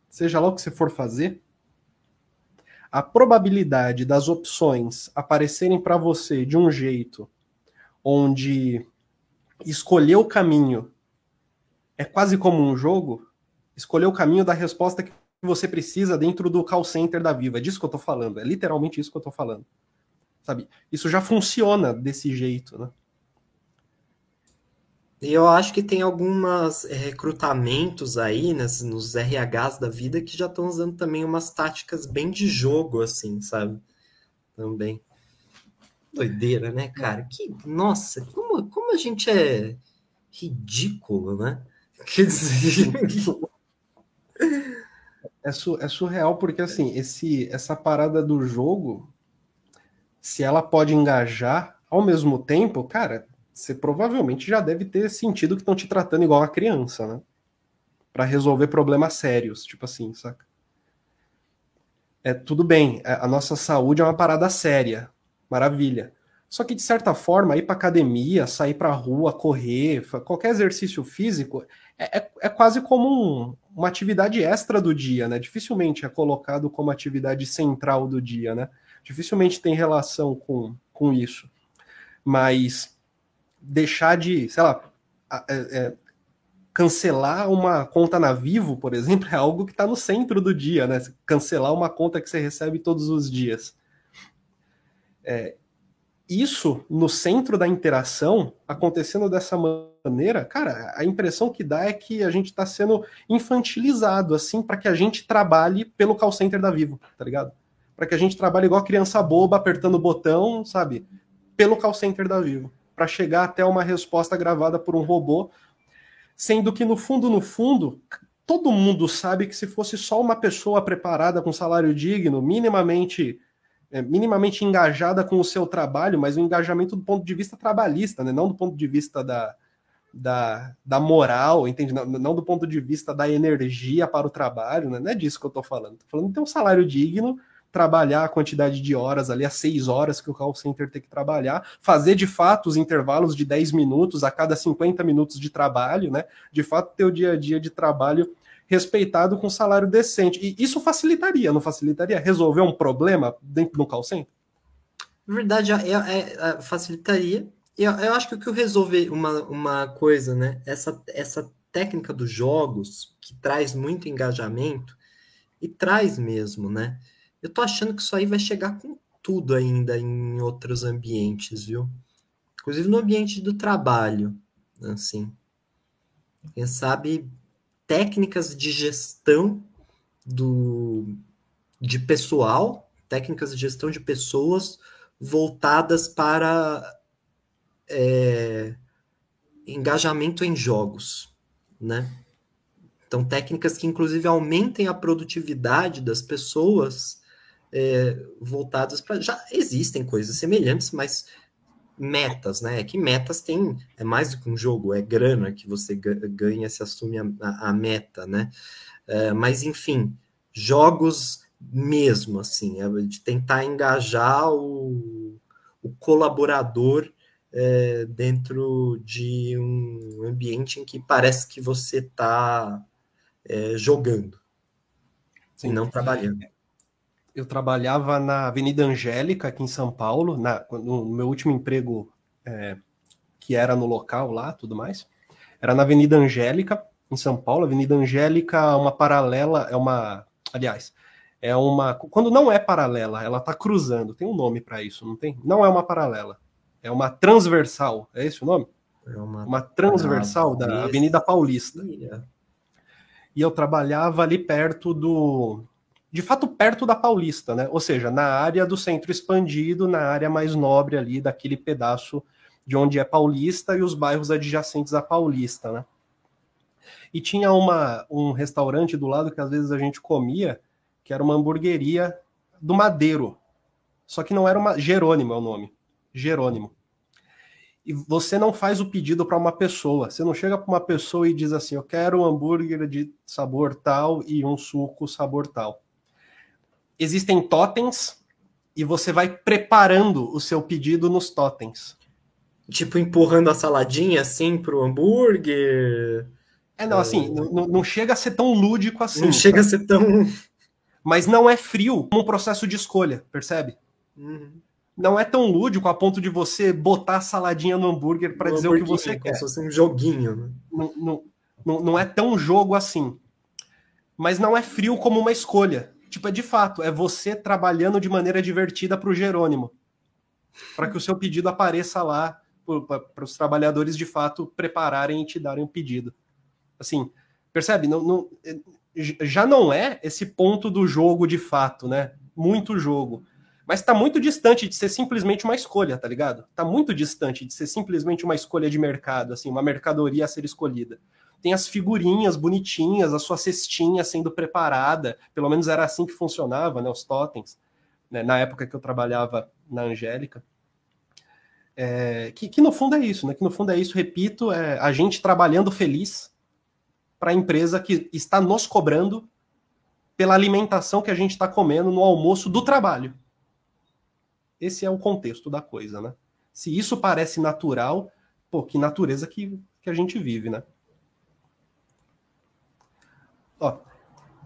seja lá o que você for fazer, a probabilidade das opções aparecerem para você de um jeito onde escolher o caminho é quase como um jogo, escolher o caminho da resposta que você precisa dentro do call center da Viva. É disso que eu tô falando, é literalmente isso que eu tô falando. Sabe? Isso já funciona desse jeito, né? E eu acho que tem alguns eh, recrutamentos aí nas, nos RHs da vida que já estão usando também umas táticas bem de jogo, assim, sabe? Também. Doideira, né, cara? Que, nossa, como, como a gente é ridículo, né? Quer dizer. É, é surreal porque, assim, esse, essa parada do jogo, se ela pode engajar ao mesmo tempo, cara, você provavelmente já deve ter sentido que estão te tratando igual a criança, né? Para resolver problemas sérios, tipo assim, saca? É, tudo bem, a nossa saúde é uma parada séria, maravilha. Só que, de certa forma, ir para academia, sair para rua, correr, qualquer exercício físico, é, é, é quase como um, uma atividade extra do dia, né? Dificilmente é colocado como atividade central do dia, né? Dificilmente tem relação com, com isso. Mas deixar de, sei lá, é, é, cancelar uma conta na Vivo, por exemplo, é algo que está no centro do dia, né? Cancelar uma conta que você recebe todos os dias. É, isso no centro da interação, acontecendo dessa maneira, cara, a impressão que dá é que a gente está sendo infantilizado, assim, para que a gente trabalhe pelo call center da Vivo, tá ligado? Para que a gente trabalhe igual criança boba, apertando o botão, sabe? Pelo call center da Vivo, para chegar até uma resposta gravada por um robô, sendo que no fundo, no fundo, todo mundo sabe que se fosse só uma pessoa preparada com salário digno, minimamente é, minimamente engajada com o seu trabalho, mas o engajamento do ponto de vista trabalhista, né? não do ponto de vista da, da, da moral, entende? Não, não, do ponto de vista da energia para o trabalho, né? não é disso que eu estou falando. Estou falando de ter um salário digno, trabalhar a quantidade de horas ali, as seis horas que o call center tem que trabalhar, fazer de fato os intervalos de 10 minutos a cada 50 minutos de trabalho, né? De fato, ter o dia a dia de trabalho respeitado com salário decente. E isso facilitaria, não facilitaria? Resolver um problema dentro do call center? Verdade, é, é, é, facilitaria. Eu, eu acho que o que resolver uma, uma coisa, né? Essa, essa técnica dos jogos, que traz muito engajamento, e traz mesmo, né? Eu tô achando que isso aí vai chegar com tudo ainda em outros ambientes, viu? Inclusive no ambiente do trabalho, assim. Quem sabe técnicas de gestão do, de pessoal, técnicas de gestão de pessoas voltadas para é, engajamento em jogos, né? Então, técnicas que, inclusive, aumentem a produtividade das pessoas é, voltadas para. Já existem coisas semelhantes, mas metas, né? É que metas tem é mais do que um jogo, é grana que você ganha se assume a, a, a meta, né? É, mas enfim, jogos mesmo, assim, é de tentar engajar o, o colaborador é, dentro de um ambiente em que parece que você está é, jogando Sim. e não trabalhando eu trabalhava na Avenida Angélica, aqui em São Paulo, na, no meu último emprego, é, que era no local lá, tudo mais. Era na Avenida Angélica, em São Paulo. Avenida Angélica é uma paralela, é uma. Aliás, é uma. Quando não é paralela, ela está cruzando. Tem um nome para isso, não tem? Não é uma paralela. É uma transversal. É esse o nome? É uma, uma transversal da Avenida Paulista. E eu trabalhava ali perto do de fato perto da Paulista, né? Ou seja, na área do centro expandido, na área mais nobre ali daquele pedaço de onde é Paulista e os bairros adjacentes à Paulista, né? E tinha uma, um restaurante do lado que às vezes a gente comia, que era uma hamburgueria do Madeiro. Só que não era uma. Jerônimo é o nome. Jerônimo. E você não faz o pedido para uma pessoa. Você não chega para uma pessoa e diz assim: Eu quero um hambúrguer de sabor tal e um suco sabor tal existem totens e você vai preparando o seu pedido nos totens. Tipo, empurrando a saladinha assim pro hambúrguer. É, não, assim, é... não, não chega a ser tão lúdico assim. Não chega a ser tão. Mas não é frio como um processo de escolha, percebe? Uhum. Não é tão lúdico a ponto de você botar a saladinha no hambúrguer para dizer o que você quer. Como se fosse um joguinho. Né? Não, não, não, não é tão jogo assim. Mas não é frio como uma escolha tipo, é de fato, é você trabalhando de maneira divertida para o Jerônimo, para que o seu pedido apareça lá para os trabalhadores de fato prepararem e te darem o um pedido. Assim, percebe? Não, não, é, já não é esse ponto do jogo de fato, né? Muito jogo. Mas está muito distante de ser simplesmente uma escolha, tá ligado? Está muito distante de ser simplesmente uma escolha de mercado, assim, uma mercadoria a ser escolhida tem as figurinhas bonitinhas, a sua cestinha sendo preparada, pelo menos era assim que funcionava, né, os totens, né, na época que eu trabalhava na Angélica. É, que, que, no fundo é isso, né? Que no fundo é isso, repito, é a gente trabalhando feliz para a empresa que está nos cobrando pela alimentação que a gente está comendo no almoço do trabalho. Esse é o contexto da coisa, né? Se isso parece natural, pô, que natureza que, que a gente vive, né? Ó,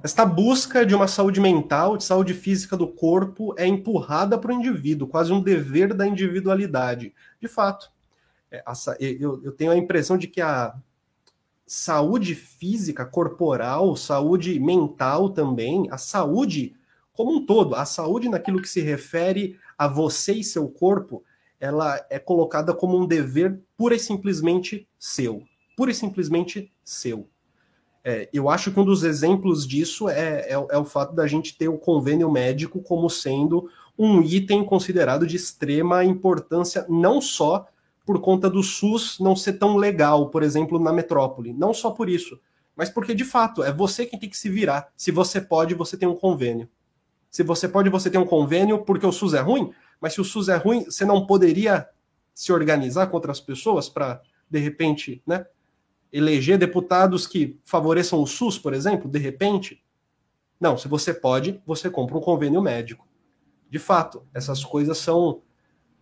esta busca de uma saúde mental, de saúde física do corpo, é empurrada para o indivíduo, quase um dever da individualidade. De fato, é, eu, eu tenho a impressão de que a saúde física, corporal, saúde mental também, a saúde como um todo, a saúde naquilo que se refere a você e seu corpo, ela é colocada como um dever pura e simplesmente seu. Pura e simplesmente seu. É, eu acho que um dos exemplos disso é, é, é, o fato da gente ter o convênio médico como sendo um item considerado de extrema importância, não só por conta do SUS não ser tão legal, por exemplo, na metrópole. Não só por isso, mas porque, de fato, é você quem tem que se virar. Se você pode, você tem um convênio. Se você pode, você tem um convênio porque o SUS é ruim, mas se o SUS é ruim, você não poderia se organizar com outras pessoas para, de repente, né, eleger deputados que favoreçam o SUS, por exemplo, de repente? Não, se você pode, você compra um convênio médico. De fato, essas coisas são.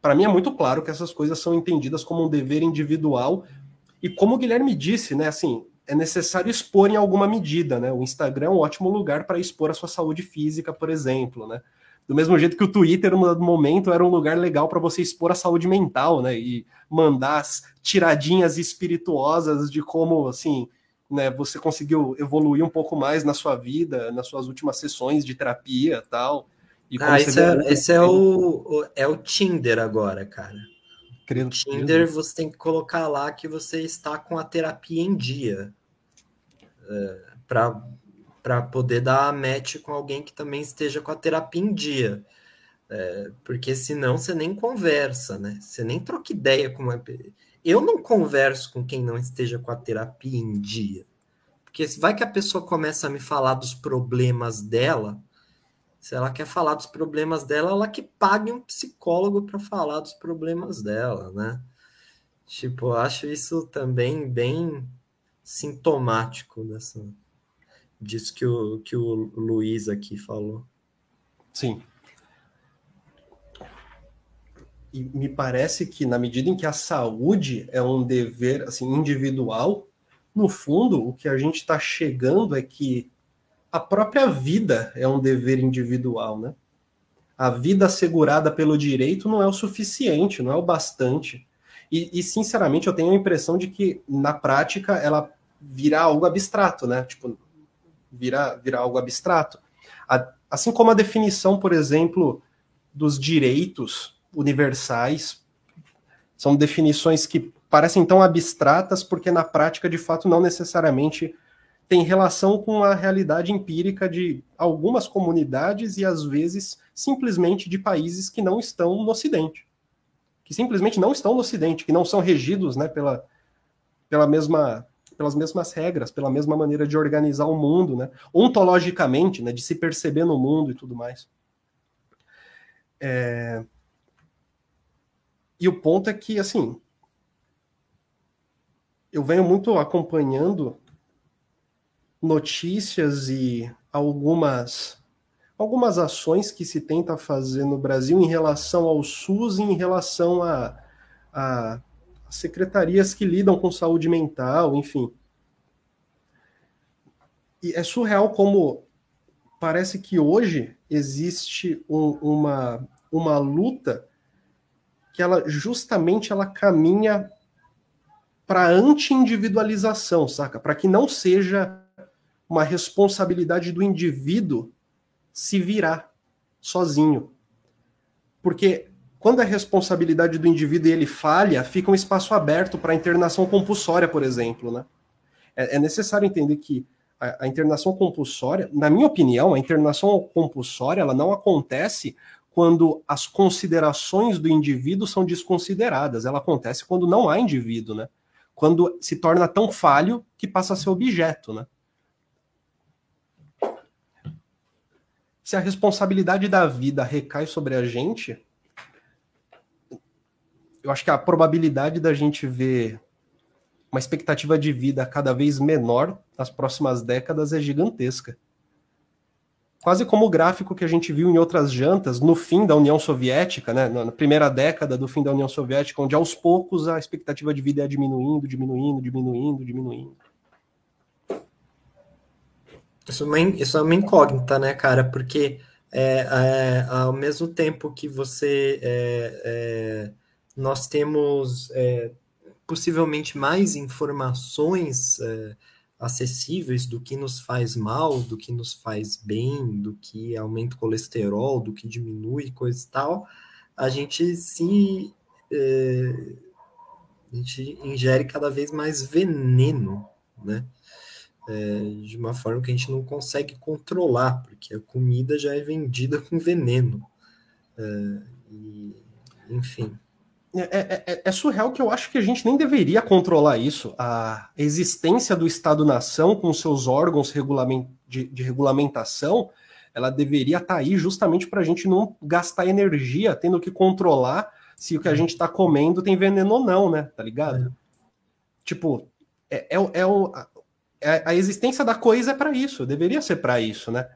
Para mim é muito claro que essas coisas são entendidas como um dever individual. E como o Guilherme disse, né, assim, é necessário expor em alguma medida, né? O Instagram é um ótimo lugar para expor a sua saúde física, por exemplo, né? Do mesmo jeito que o Twitter, no momento, era um lugar legal para você expor a saúde mental, né? E mandar as tiradinhas espirituosas de como, assim, né, você conseguiu evoluir um pouco mais na sua vida, nas suas últimas sessões de terapia tal. e Ah, esse, é, esse é, o, o, é o Tinder agora, cara. Credo, Tinder, credo. você tem que colocar lá que você está com a terapia em dia. É, para para poder dar match com alguém que também esteja com a terapia em dia. É, porque senão você nem conversa, né? Você nem troca ideia com uma. Eu não converso com quem não esteja com a terapia em dia. Porque vai que a pessoa começa a me falar dos problemas dela. Se ela quer falar dos problemas dela, ela que pague um psicólogo para falar dos problemas dela, né? Tipo, acho isso também bem sintomático dessa disso que o, que o Luiz aqui falou. Sim. E me parece que na medida em que a saúde é um dever assim individual, no fundo o que a gente está chegando é que a própria vida é um dever individual, né? A vida assegurada pelo direito não é o suficiente, não é o bastante. E, e sinceramente eu tenho a impressão de que na prática ela virá algo abstrato, né? Tipo, virar, virar algo abstrato. Assim como a definição, por exemplo, dos direitos universais, são definições que parecem tão abstratas porque na prática, de fato, não necessariamente tem relação com a realidade empírica de algumas comunidades e, às vezes, simplesmente de países que não estão no Ocidente. Que simplesmente não estão no Ocidente, que não são regidos né, pela, pela mesma pelas mesmas regras, pela mesma maneira de organizar o mundo, né? ontologicamente, né? de se perceber no mundo e tudo mais. É... E o ponto é que, assim, eu venho muito acompanhando notícias e algumas algumas ações que se tenta fazer no Brasil em relação ao SUS e em relação a, a secretarias que lidam com saúde mental, enfim. E é surreal como parece que hoje existe um, uma, uma luta que ela justamente ela caminha para anti-individualização, saca? Para que não seja uma responsabilidade do indivíduo se virar sozinho. Porque quando a responsabilidade do indivíduo ele falha, fica um espaço aberto para a internação compulsória, por exemplo. Né? É, é necessário entender que a, a, internação compulsória, na minha opinião, a internação compulsória ela não acontece quando as considerações do indivíduo são desconsideradas. Ela acontece quando não há indivíduo, né? Quando se torna tão falho que passa a ser objeto, né? Se a responsabilidade da vida recai sobre a gente, eu acho que a probabilidade da gente ver uma expectativa de vida cada vez menor nas próximas décadas é gigantesca. quase como o gráfico que a gente viu em outras jantas no fim da União Soviética, né, na primeira década do fim da União Soviética, onde aos poucos a expectativa de vida ia diminuindo, diminuindo, diminuindo, diminuindo. Isso é uma, isso é uma incógnita, né, cara? Porque é, é, ao mesmo tempo que você é, é nós temos é, possivelmente mais informações é, acessíveis do que nos faz mal, do que nos faz bem, do que aumenta o colesterol, do que diminui, coisa e tal, a gente se. É, a gente ingere cada vez mais veneno, né? É, de uma forma que a gente não consegue controlar, porque a comida já é vendida com veneno. É, e, enfim. É, é, é, é, surreal que eu acho que a gente nem deveria controlar isso. A existência do Estado-nação com seus órgãos de, de, regulamentação, ela deveria estar tá aí justamente para a gente não gastar energia tendo que controlar se o que a gente está comendo tem veneno ou não, né? Tá ligado? É. Tipo, é, é, é, o, é, a existência da coisa é para isso, deveria ser para isso, né?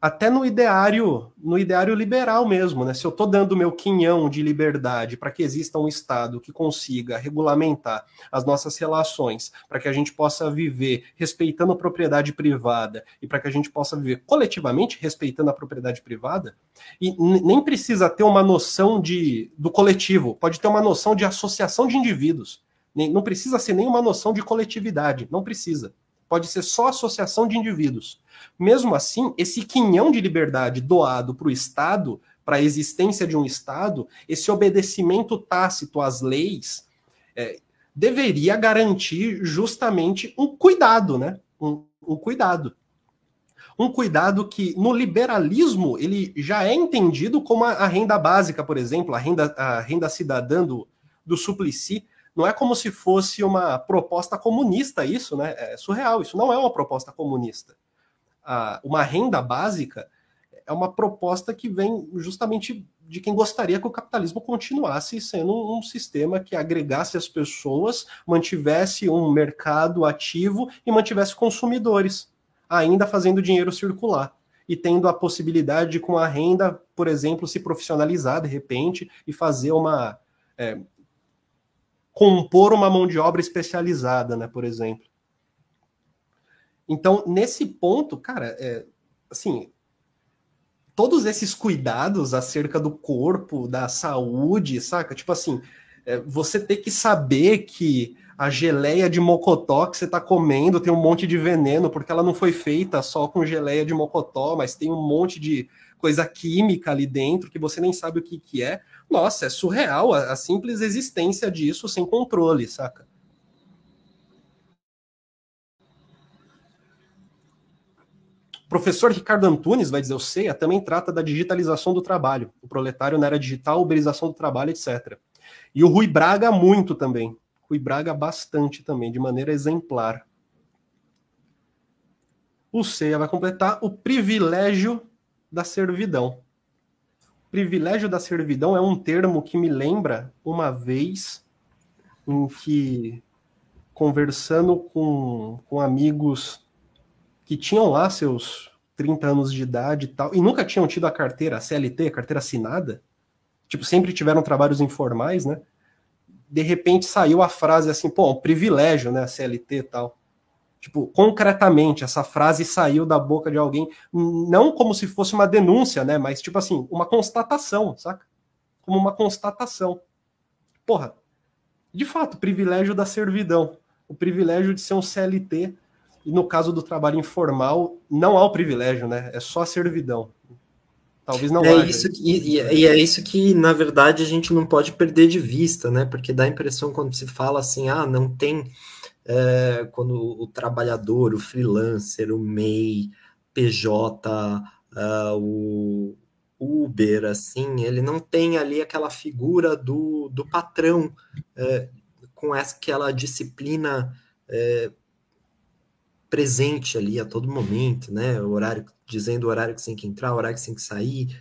Até no ideário, no ideário liberal mesmo, né? Se eu estou dando meu quinhão de liberdade para que exista um Estado que consiga regulamentar as nossas relações, para que a gente possa viver respeitando a propriedade privada e para que a gente possa viver coletivamente respeitando a propriedade privada, e nem precisa ter uma noção de do coletivo, pode ter uma noção de associação de indivíduos. Não precisa ser nenhuma noção de coletividade, não precisa. Pode ser só associação de indivíduos. Mesmo assim, esse quinhão de liberdade doado para o Estado, para a existência de um Estado, esse obedecimento tácito às leis, é, deveria garantir justamente um cuidado, né? Um, um cuidado. Um cuidado que no liberalismo ele já é entendido como a, a renda básica, por exemplo, a renda, a renda cidadã do, do Suplicy, não é como se fosse uma proposta comunista isso, né? É surreal, isso não é uma proposta comunista. Ah, uma renda básica é uma proposta que vem justamente de quem gostaria que o capitalismo continuasse sendo um, sistema que agregasse as pessoas, mantivesse um mercado ativo e mantivesse consumidores, ainda fazendo dinheiro circular e tendo a possibilidade de, com a renda, por exemplo, se profissionalizar de repente e fazer uma. É, compor uma mão de obra especializada, né, por exemplo. Então, nesse ponto, cara, é, assim, todos esses cuidados acerca do corpo, da saúde, saca? Tipo assim, é, você ter que saber que a geleia de mocotó que você está comendo tem um monte de veneno, porque ela não foi feita só com geleia de mocotó, mas tem um monte de coisa química ali dentro que você nem sabe o que, que é nossa, é surreal a, a simples existência disso sem controle, saca? professor Ricardo Antunes vai dizer, o CEA também trata da digitalização do trabalho, o proletário na era digital, uberização do trabalho, etc. E o Rui Braga muito também. Rui Braga bastante também, de maneira exemplar. O CEA vai completar o privilégio da servidão. Privilégio da servidão é um termo que me lembra uma vez em que, conversando com, com amigos que tinham lá seus 30 anos de idade e tal, e nunca tinham tido a carteira, a CLT, a carteira assinada, tipo, sempre tiveram trabalhos informais, né? De repente saiu a frase assim, pô, um privilégio, né, a CLT e tal. Tipo, concretamente, essa frase saiu da boca de alguém, não como se fosse uma denúncia, né? Mas, tipo assim, uma constatação, saca? Como uma constatação. Porra, de fato, privilégio da servidão. O privilégio de ser um CLT. E no caso do trabalho informal, não há o privilégio, né? É só a servidão. Talvez não é haja. Isso que, e, e, é isso que, na verdade, a gente não pode perder de vista, né? Porque dá a impressão quando se fala assim, ah, não tem é, quando o trabalhador, o freelancer, o MEI, PJ, uh, é, o Uber, assim, ele não tem ali aquela figura do, do patrão é, com aquela disciplina é, presente ali a todo momento, né? O horário, dizendo o horário que você tem que entrar, o horário que você tem que sair,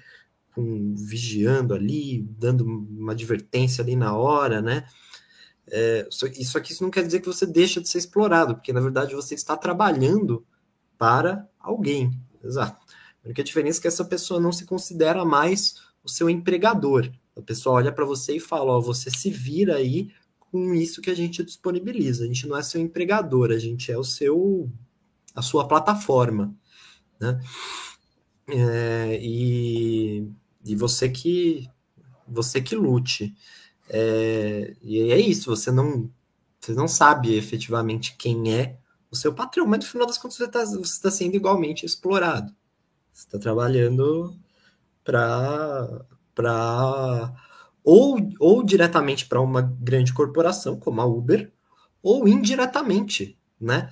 com, vigiando ali, dando uma advertência ali na hora, né? É, isso aqui isso não quer dizer que você deixa de ser explorado, porque na verdade você está trabalhando para alguém. Exato. A única diferença é que essa pessoa não se considera mais o seu empregador. A pessoa olha para você e fala: Ó, você se vira aí com isso que a gente disponibiliza. A gente não é seu empregador, a gente é o seu a sua plataforma, né? É, e, e você que você que lute. É, e é isso, você não você não sabe efetivamente quem é o seu patrão, mas no final das contas você está tá sendo igualmente explorado. Você está trabalhando para ou, ou diretamente para uma grande corporação como a Uber, ou indiretamente, né?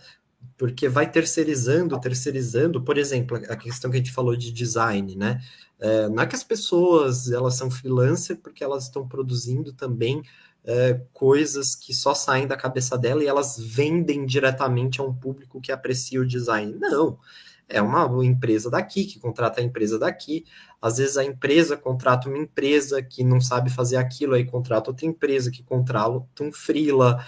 Porque vai terceirizando, terceirizando, por exemplo, a questão que a gente falou de design, né? É, não é que as pessoas elas são freelancer porque elas estão produzindo também é, coisas que só saem da cabeça dela e elas vendem diretamente a um público que aprecia o design. Não é uma empresa daqui que contrata a empresa daqui. Às vezes a empresa contrata uma empresa que não sabe fazer aquilo, aí contrata outra empresa que contrata um freela.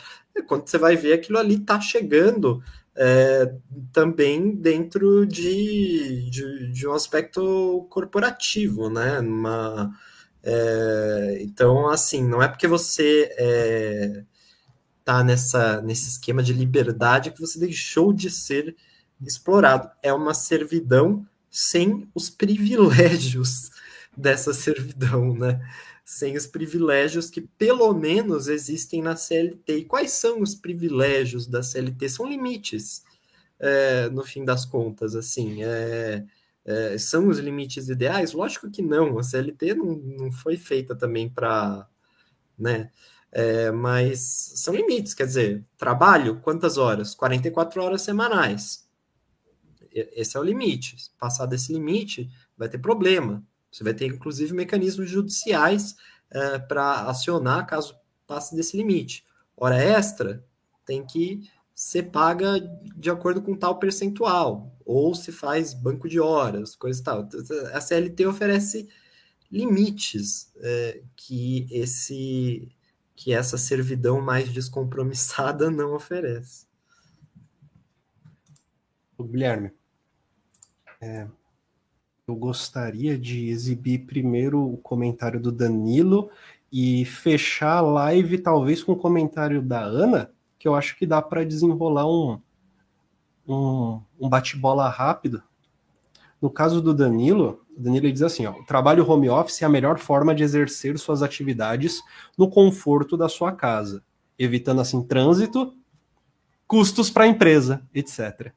Quando você vai ver aquilo ali está chegando é, também dentro de, de, de, um aspecto corporativo, né? Uma, é, então, assim, não é porque você é, tá nessa, nesse esquema de liberdade que você deixou de ser explorado. É uma servidão sem os privilégios dessa servidão, né? Sem os privilégios que pelo menos existem na CLT. E quais são os privilégios da CLT? São limites, é, no fim das contas, assim. É, é, são os limites ideais? Lógico que não. A CLT não, não foi feita também para, né? É, mas são limites, quer dizer, trabalho, quantas horas? 44 horas semanais esse é o limite. Passar desse limite, vai ter problema. Você vai ter, inclusive, mecanismos judiciais é, para acionar caso passe desse limite. Hora extra tem que ser paga de acordo com tal percentual, ou se faz banco de horas, coisa e tal. A CLT oferece limites é, que esse que essa servidão mais descompromissada não oferece. Guilherme, é, eu gostaria de exibir primeiro o comentário do Danilo e fechar a live talvez com o comentário da Ana, que eu acho que dá para desenrolar um, um, um bate-bola rápido. No caso do Danilo, o Danilo diz assim: ó, o trabalho home office é a melhor forma de exercer suas atividades no conforto da sua casa, evitando assim trânsito, custos para a empresa, etc.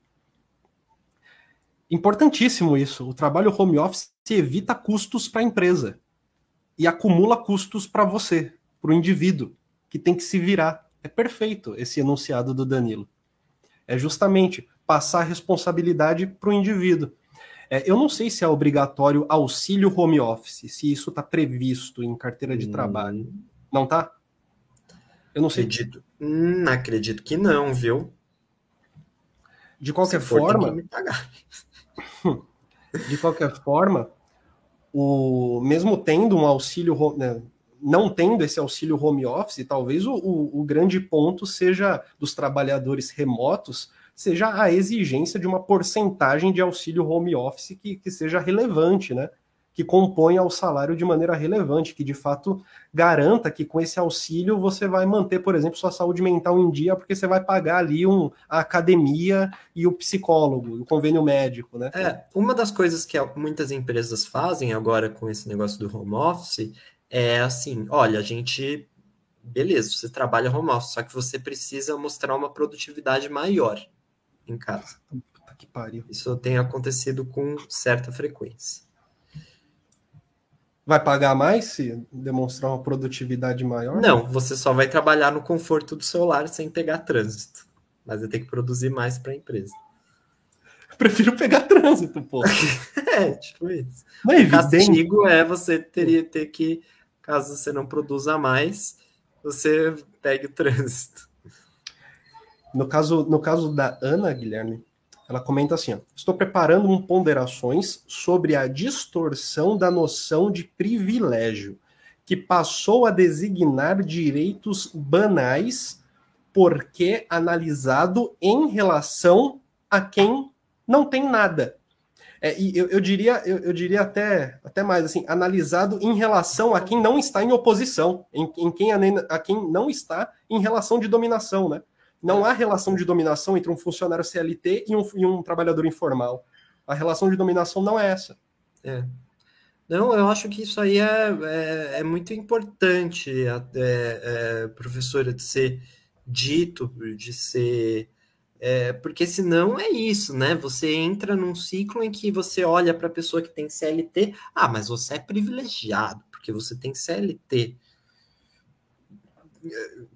Importantíssimo isso. O trabalho home office evita custos para a empresa e acumula custos para você, para o indivíduo, que tem que se virar. É perfeito esse enunciado do Danilo. É justamente passar a responsabilidade para o indivíduo. É, eu não sei se é obrigatório auxílio home office, se isso está previsto em carteira de hum. trabalho. Não tá? Eu não sei. Acredito, hum, acredito que não, viu? De qualquer for, forma. De qualquer forma, o mesmo tendo um auxílio, né, não tendo esse auxílio home office, talvez o, o, o grande ponto seja dos trabalhadores remotos seja a exigência de uma porcentagem de auxílio home office que, que seja relevante, né? Que componha o salário de maneira relevante, que de fato garanta que com esse auxílio você vai manter, por exemplo, sua saúde mental em dia, porque você vai pagar ali um, a academia e o psicólogo, o convênio médico, né? É, uma das coisas que muitas empresas fazem agora com esse negócio do home office é assim, olha, a gente beleza, você trabalha home office, só que você precisa mostrar uma produtividade maior em casa. Puta que pariu. Isso tem acontecido com certa frequência. Vai pagar mais se demonstrar uma produtividade maior? Não, você só vai trabalhar no conforto do seu lar sem pegar trânsito. Mas vai ter que produzir mais para a empresa. Eu prefiro pegar trânsito, pô. é, tipo isso. Não é o castigo é você teria ter que, caso você não produza mais, você pegue o trânsito. No caso, no caso da Ana, Guilherme, ela comenta assim: ó, estou preparando um ponderações sobre a distorção da noção de privilégio, que passou a designar direitos banais porque analisado em relação a quem não tem nada. É, e eu, eu diria, eu, eu, diria até, até mais assim, analisado em relação a quem não está em oposição, em, em quem a, a, quem não está em relação de dominação, né? Não há relação de dominação entre um funcionário CLT e um, e um trabalhador informal. A relação de dominação não é essa. É. Não, eu acho que isso aí é, é, é muito importante, é, é, professora, de ser dito, de ser é, porque senão é isso, né? Você entra num ciclo em que você olha para a pessoa que tem CLT, ah, mas você é privilegiado, porque você tem CLT.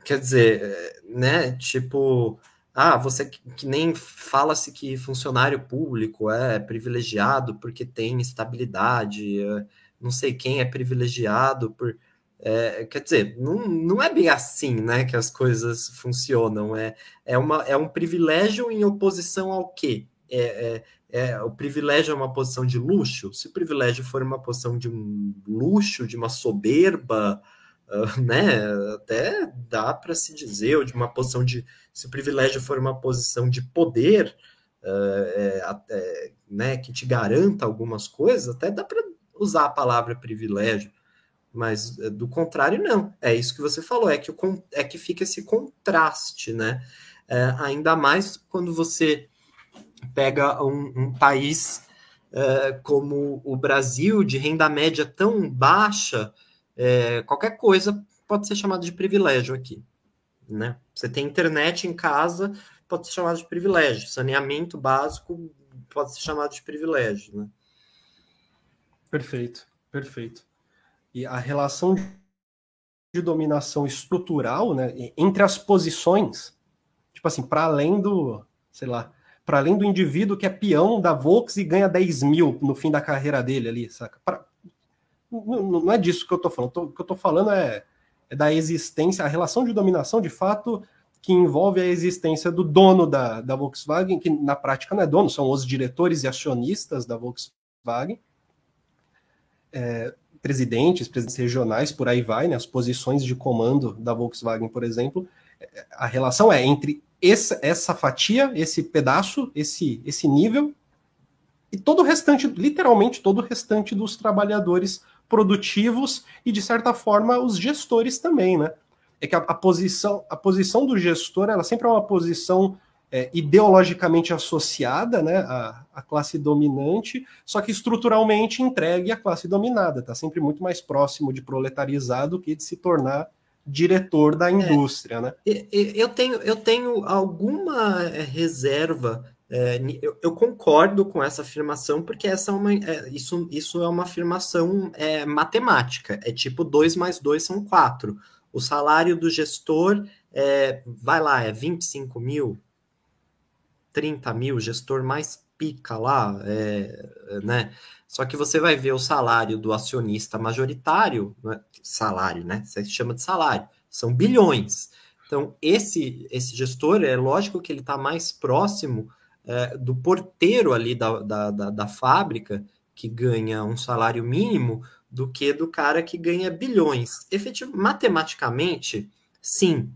Quer dizer, né? Tipo, ah, você que, que nem fala-se que funcionário público é privilegiado porque tem estabilidade, é, não sei quem é privilegiado por é, quer dizer, não, não é bem assim né, que as coisas funcionam. É, é, uma, é um privilégio em oposição ao quê? É, é, é, o privilégio é uma posição de luxo? Se o privilégio for uma posição de um luxo, de uma soberba, uh, né, até dá para se dizer, ou de uma posição de. Se o privilégio for uma posição de poder, uh, né, que te garanta algumas coisas, até dá para usar a palavra privilégio. Mas eh, do contrário, não. É isso que você falou, é que, o, é que fica esse contraste, né? É, ainda mais quando você pega um, um país é, como o Brasil, de renda média tão baixa, é, qualquer coisa pode ser chamado de privilégio aqui. Né? Você tem internet em casa, pode ser chamado de privilégio. Saneamento básico pode ser chamado de privilégio. Né? Perfeito, perfeito e a relação de dominação estrutural, né, entre as posições, tipo assim, para além do, sei lá, para além do indivíduo que é peão da Vox e ganha 10 mil no fim da carreira dele ali, saca? Não, não, é disso que eu tô falando. Tô, o que eu tô falando é, é, da existência, a relação de dominação, de fato, que envolve a existência do dono da, da Volkswagen, que na prática não é dono, são os diretores e acionistas da Volkswagen. É, presidentes, presidentes regionais, por aí vai, né, as posições de comando da Volkswagen, por exemplo, é, a relação é entre essa, essa fatia, esse pedaço, esse, esse nível, e todo o restante, literalmente todo o restante dos trabalhadores produtivos e, de certa forma, os gestores também, né? É que a, a posição, a posição do gestor, ela sempre é uma posição é, ideologicamente associada né, à, à, classe dominante, só que estruturalmente entregue à classe dominada. Está sempre muito mais próximo de proletarizado que de se tornar diretor da é. indústria. É, né? Eu, tenho, eu tenho alguma é, reserva. É, eu, eu, concordo com essa afirmação, porque essa é uma, é, isso, isso é uma afirmação matemática. É tipo 2 mais 2 são 4. O salário do gestor vai lá, é 25 mil, 30 mil, gestor mais pica lá, é, né? Só que você vai ver o salário do acionista majoritário, né? salário, né? Você chama de salário, são bilhões. Então, esse, esse gestor, é lógico que ele está mais próximo é, do porteiro ali da, da, da, da fábrica, que ganha um salário mínimo, do que do cara que ganha bilhões. Efetivo, matematicamente, sim,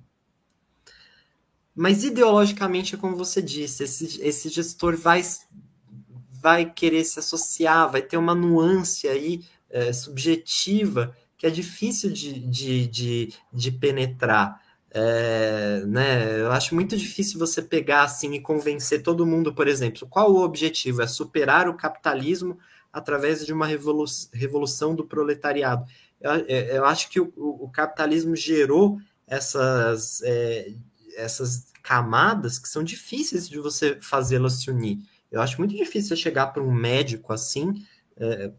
mas ideologicamente é como você disse, esse, esse gestor vai, vai querer se associar, vai ter uma nuance aí é, subjetiva que é difícil de, de, de, de penetrar. É, né, eu acho muito difícil você pegar assim e convencer todo mundo, por exemplo, qual o objetivo? É superar o capitalismo através de uma revolu revolução do proletariado. Eu, é, eu acho que o, o, capitalismo gerou essas é, essas camadas que são difíceis de você fazê-las se unir. Eu acho muito difícil chegar para um médico assim, é,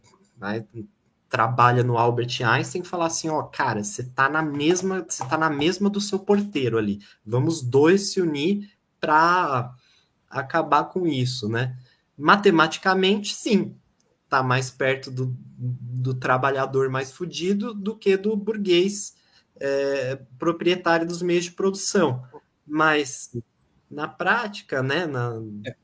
trabalha no Albert Einstein falar assim, ó, cara, você tá na mesma, você tá na mesma do seu porteiro ali. Vamos dois se unir para acabar com isso, né? Matematicamente, sim, tá mais perto do, do trabalhador mais fudido do que do burguês é, proprietário dos meios de produção. Mas na prática, né? Na... É.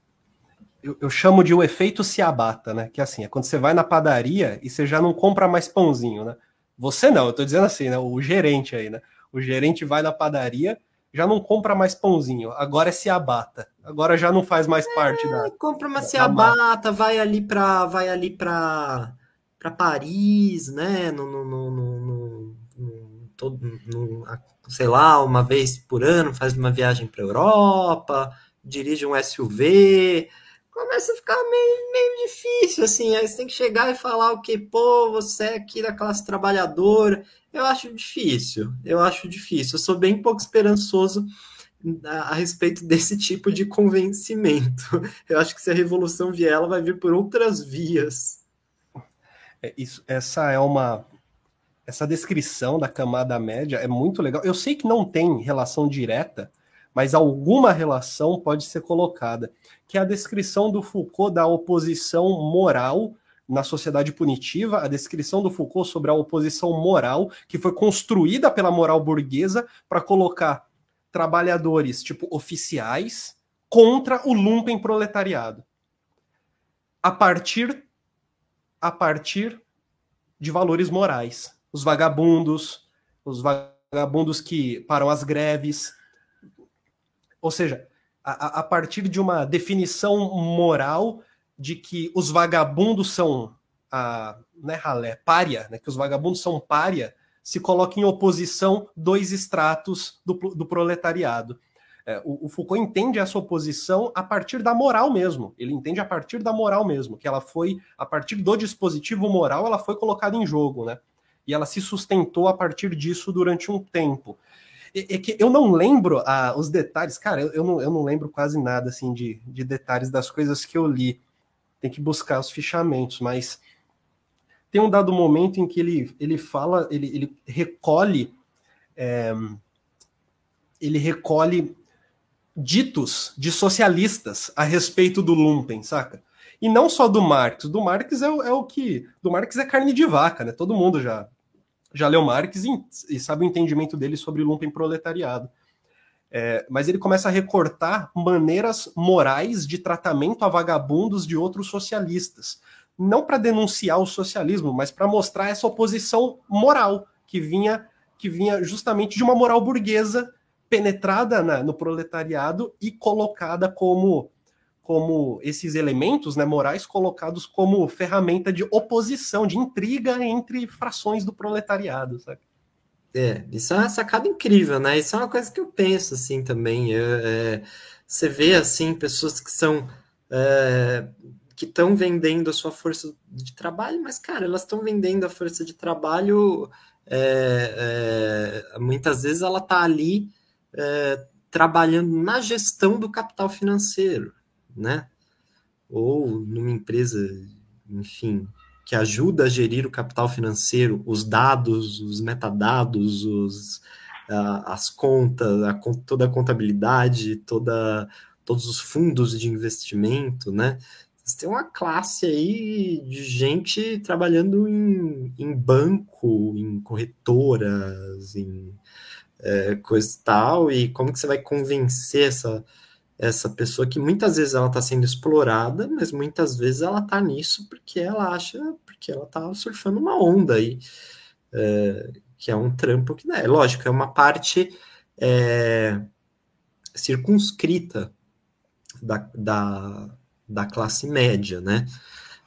Eu, eu, chamo de o efeito ciabatta, né? Que é assim, é quando você vai na padaria e você já não compra mais pãozinho, né? Você não, eu tô dizendo assim, né? O gerente aí, né? O gerente vai na padaria, já não compra mais pãozinho, agora é ciabata. Agora já não faz mais parte é, da. Compra uma ciabata, vai ali para vai ali para para Paris, né? No, no, no, no, no, todo, no, sei lá, uma vez por ano, faz uma viagem para Europa, dirige um SUV, começa a ficar meio, meio difícil, assim, aí você tem que chegar e falar o que, pô, você é aqui da classe trabalhadora, eu acho difícil, eu acho difícil, eu sou bem pouco esperançoso a, a respeito desse tipo de convencimento, eu acho que se a revolução vier, ela vai vir por outras vias. É, isso, essa é uma, essa descrição da camada média é muito legal. Eu sei que não tem relação direta, mas alguma relação pode ser colocada, que é a descrição do Foucault da oposição moral na sociedade punitiva, a descrição do Foucault sobre a oposição moral que foi construída pela moral burguesa para colocar trabalhadores, tipo oficiais, contra o lumpen proletariado. A partir a partir de valores morais os vagabundos, os vagabundos que param as greves. Ou seja, a, a partir de uma definição moral de que os vagabundos são a né, ralé, pária, né, que os vagabundos são pária, se coloca em oposição dois estratos do, do proletariado. É, o, o, Foucault entende essa oposição a partir da moral mesmo. Ele entende a partir da moral mesmo, que ela foi, a partir do dispositivo moral, ela foi colocada em jogo, né? e ela se sustentou a partir disso durante um tempo. É que eu não lembro ah, os detalhes, cara, eu, eu, não, eu não lembro quase nada assim de, de detalhes das coisas que eu li. Tem que buscar os fichamentos, mas tem um dado momento em que ele, ele fala, ele, ele recolhe. É, ele recolhe ditos de socialistas a respeito do Lumpen, saca? E não só do Marx, do Marx é, é o que. Do Marx é carne de vaca, né? Todo mundo já já leu Marx e, e sabe o entendimento dele sobre lumpen proletariado. É, mas ele começa a recortar maneiras morais de tratamento a vagabundos de outros socialistas. Não para denunciar o socialismo, mas para mostrar essa oposição moral que vinha, que vinha justamente de uma moral burguesa penetrada na, no proletariado e colocada como como esses elementos né, morais colocados como ferramenta de oposição, de intriga entre frações do proletariado, sabe? É, isso é uma sacada incrível, né? Isso é uma coisa que eu penso, assim, também. É, é, você vê, assim, pessoas que são... É, que estão vendendo a sua força de trabalho, mas, cara, elas estão vendendo a força de trabalho... É, é, muitas vezes ela está ali trabalhando na gestão do capital financeiro, né? Ou numa empresa, enfim, que ajuda a gerir o capital financeiro, os dados, os metadados, os, as contas, a, toda a contabilidade, toda, todos os fundos de investimento, né? Você tem uma classe aí de gente trabalhando em, em banco, em corretoras, em é, coisa e tal, e como que você vai convencer essa, essa pessoa que muitas vezes ela está sendo explorada, mas muitas vezes ela está nisso porque ela acha, porque ela está surfando uma onda aí, é, que é um trampo que, né, lógico, é uma parte é, circunscrita da, da, da, classe média, né?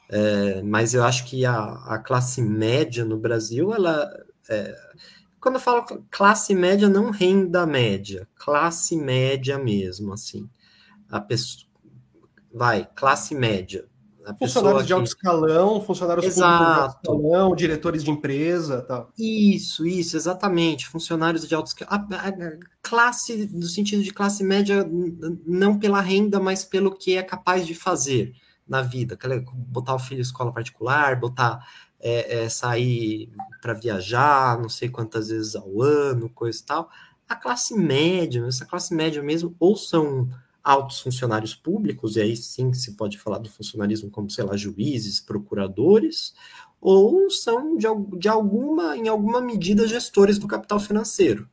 É, mas eu acho que a, a, classe média no Brasil, ela. É, quando eu falo classe média, não renda média, classe média mesmo, assim a pessoa. Vai, classe média. funcionários de alto escalão, funcionários Exato. de alto escalão, diretores de empresa tal. Isso, isso, exatamente. Funcionários de alto escalão. A, a, classe, no sentido de classe média, não pela renda, mas pelo que é capaz de fazer na vida. Botar o filho em escola particular, botar é, é, sair para viajar, não sei quantas vezes ao ano, coisa e tal. A classe média, essa classe média mesmo, ou são altos funcionários públicos, e aí sim se pode falar do funcionalismo como, sei lá, juízes, procuradores, ou são de, de alguma, em alguma medida, gestores do capital financeiro,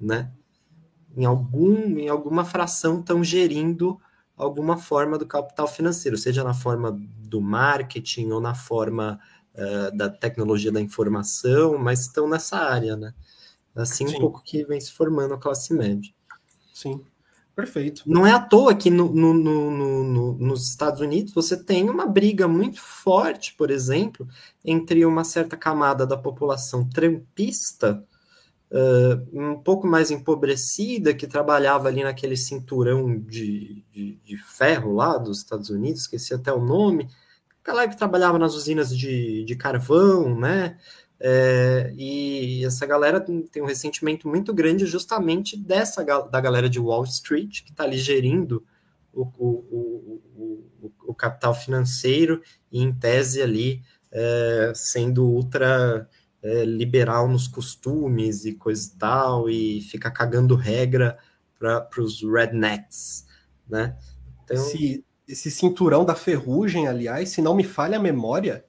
né? Em, algum, em alguma fração estão gerindo alguma forma do capital financeiro, seja na forma do marketing ou na forma uh, da tecnologia da informação, mas estão nessa área, né? Assim Sim. um pouco que vem se formando a classe média. Sim. Perfeito. Não é à toa que no, no, no, nos Estados Unidos você tem uma briga muito forte, por exemplo, entre uma certa camada da população trampista, uh, um pouco mais empobrecida, que trabalhava ali naquele cinturão de, de, de ferro lá dos Estados Unidos, esqueci até o nome, aquela que trabalhava nas usinas de, de carvão, né? É, e essa galera tem um ressentimento muito grande justamente dessa da galera de Wall Street, que está ali gerindo o, o, o, o, capital financeiro e, em tese, ali é, sendo ultra é, liberal nos costumes e coisa e tal, e fica cagando regra para os rednecks, né? Então... Esse, esse cinturão da ferrugem, aliás, se não me falha a memória,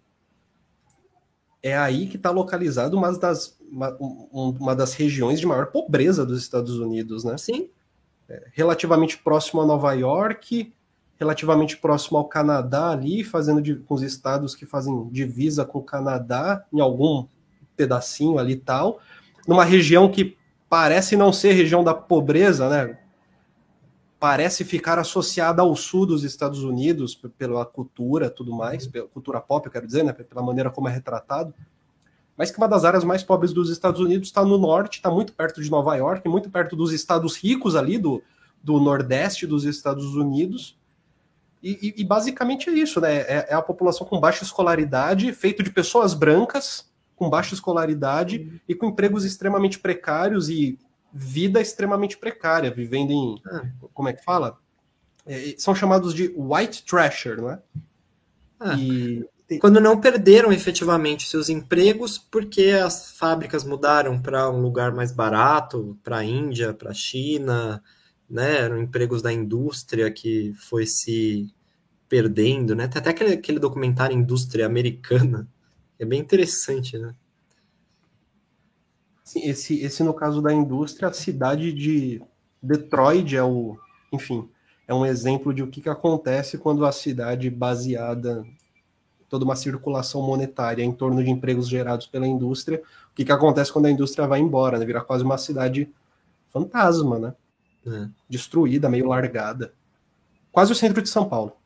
é aí que está localizado uma das, uma, uma, das regiões de maior pobreza dos Estados Unidos, né? Sim. É, relativamente próximo a Nova York, relativamente próximo ao Canadá ali, fazendo de, com os estados que fazem divisa com o Canadá, em algum pedacinho ali e tal, numa região que parece não ser região da pobreza, né? Parece ficar associada ao sul dos Estados Unidos pela cultura, tudo mais, pela cultura pop, eu quero dizer, né? Pela maneira como é retratado. Mas que uma das áreas mais pobres dos Estados Unidos está no norte, está muito perto de Nova York, muito perto dos estados ricos ali do, do nordeste dos Estados Unidos. E, e, e basicamente é isso, né? É, é, a população com baixa escolaridade, feito de pessoas brancas, com baixa escolaridade uhum. e com empregos extremamente precários e vida extremamente precária, vivendo em. Ah. Como é que fala? É, são chamados de white trasher, não é? Ah. E, quando não perderam efetivamente seus empregos porque as fábricas mudaram para um lugar mais barato, para a Índia, para a China, né? Eram empregos da indústria que foi se perdendo, né? Tem até aquele, aquele documentário Indústria Americana, é bem interessante, né? Sim, esse, esse, no caso da indústria, a cidade de Detroit é o, enfim, é um exemplo de o que, que acontece quando a cidade baseada toda uma circulação monetária em torno de empregos gerados pela indústria, o que, que acontece quando a indústria vai embora, né? Vira quase uma cidade fantasma, né? É. Destruída, meio largada. Quase o centro de São Paulo.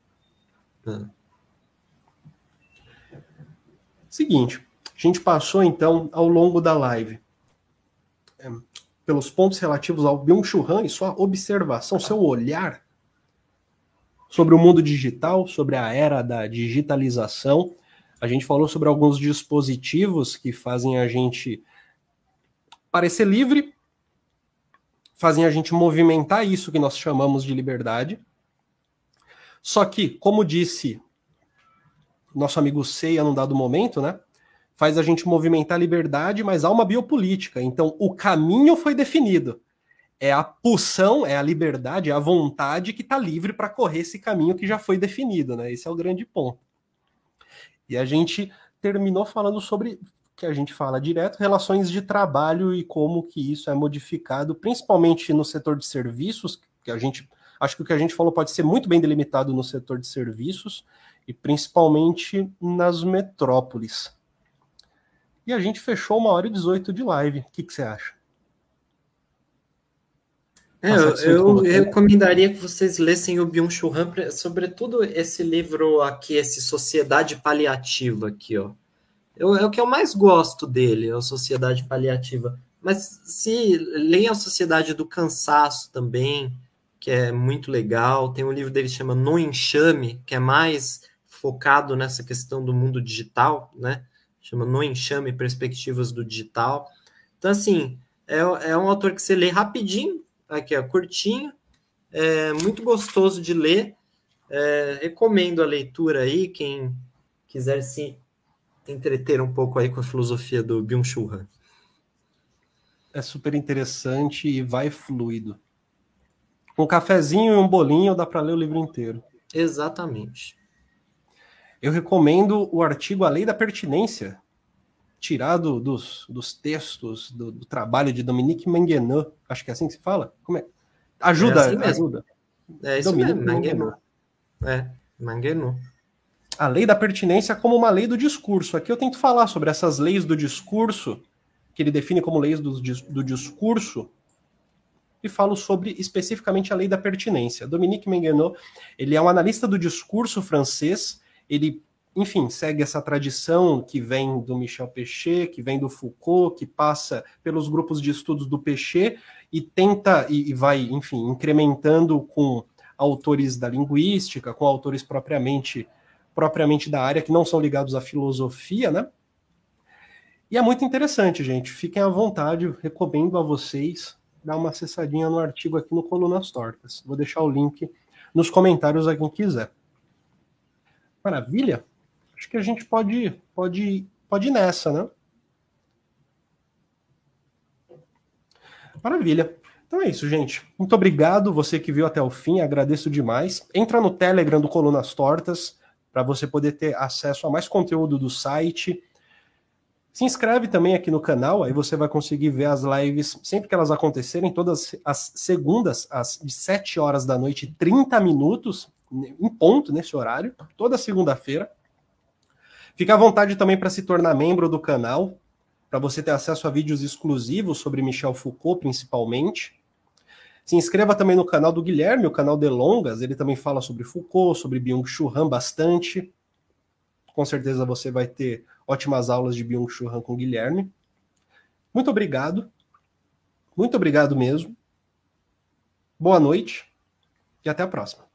É. Seguinte, a gente passou então ao longo da live é, pelos pontos relativos ao Byung-Chul Han e sua observação, seu olhar sobre o mundo digital, sobre a era da digitalização. A gente falou sobre alguns dispositivos que fazem a gente parecer livre, fazem a gente movimentar isso que nós chamamos de liberdade. Só que, como disse nosso amigo Ceia num dado momento, né? Faz a gente movimentar a liberdade, mas há uma biopolítica. Então, o caminho foi definido. É a pulsão, é a liberdade, é a vontade que está livre para correr esse caminho que já foi definido, né? Esse é o grande ponto. E a gente terminou falando sobre que a gente fala direto, relações de trabalho e como que isso é modificado, principalmente no setor de serviços, que a gente acho que o que a gente falou pode ser muito bem delimitado no setor de serviços, e principalmente nas metrópoles. E a gente fechou uma hora e 18 de live. O que, que você acha? É, eu, eu recomendaria que vocês lessem o Byung-Chul Han, sobretudo esse livro aqui, esse Sociedade Paliativa aqui, ó. Eu, é o que eu mais gosto dele, a Sociedade Paliativa. Mas se leia a Sociedade do Cansaço também, que é muito legal. Tem um livro dele que chama No Enxame, que é mais focado nessa questão do mundo digital, né? Chama No Enxame, Perspectivas do Digital. Então, assim, é, é um autor que você lê rapidinho, aqui, ó, curtinho, é muito gostoso de ler. É, recomendo a leitura aí, quem quiser se entreter um pouco aí com a filosofia do Byung-Chul Han. É super interessante e vai fluido. Um cafezinho e um bolinho dá para ler o livro inteiro. Exatamente. Eu recomendo o artigo A Lei da Pertinência, tirado dos, dos textos do, do trabalho de Dominique Manguenot. Acho que é assim que se fala. Como é? Ajuda, é assim ajuda. É isso Dominique mesmo, Manguenot. É, Manguenot. A lei da pertinência como uma lei do discurso. Aqui eu tento falar sobre essas leis do discurso, que ele define como leis do, do discurso, e falo sobre especificamente a lei da pertinência. Dominique Menguenot, ele é um analista do discurso francês, ele, enfim, segue essa tradição que vem do Michel Pechet, que vem do Foucault, que passa pelos grupos de estudos do Pechet e tenta e, e vai, enfim, incrementando com autores da linguística, com autores propriamente propriamente da área que não são ligados à filosofia, né? E é muito interessante, gente. Fiquem à vontade, recomendo a vocês dar uma acessadinha no artigo aqui no Colunas Tortas. Vou deixar o link nos comentários a quem quiser. Maravilha? Acho que a gente pode, pode, pode ir nessa, né? Maravilha. Então é isso, gente. Muito obrigado, você que viu até o fim, agradeço demais. Entra no Telegram do Colunas Tortas para você poder ter acesso a mais conteúdo do site se inscreve também aqui no canal, aí você vai conseguir ver as lives sempre que elas acontecerem, todas as segundas, às 7 horas da noite, 30 minutos, em ponto nesse horário, toda segunda-feira. Fique à vontade também para se tornar membro do canal, para você ter acesso a vídeos exclusivos sobre Michel Foucault, principalmente. Se inscreva também no canal do Guilherme, o canal Delongas, ele também fala sobre Foucault, sobre Byung-Chul Han bastante. Com certeza você vai ter ótimas aulas de Byung-Chul Han com Guilherme. Muito obrigado. Muito obrigado mesmo. Boa noite e até a próxima.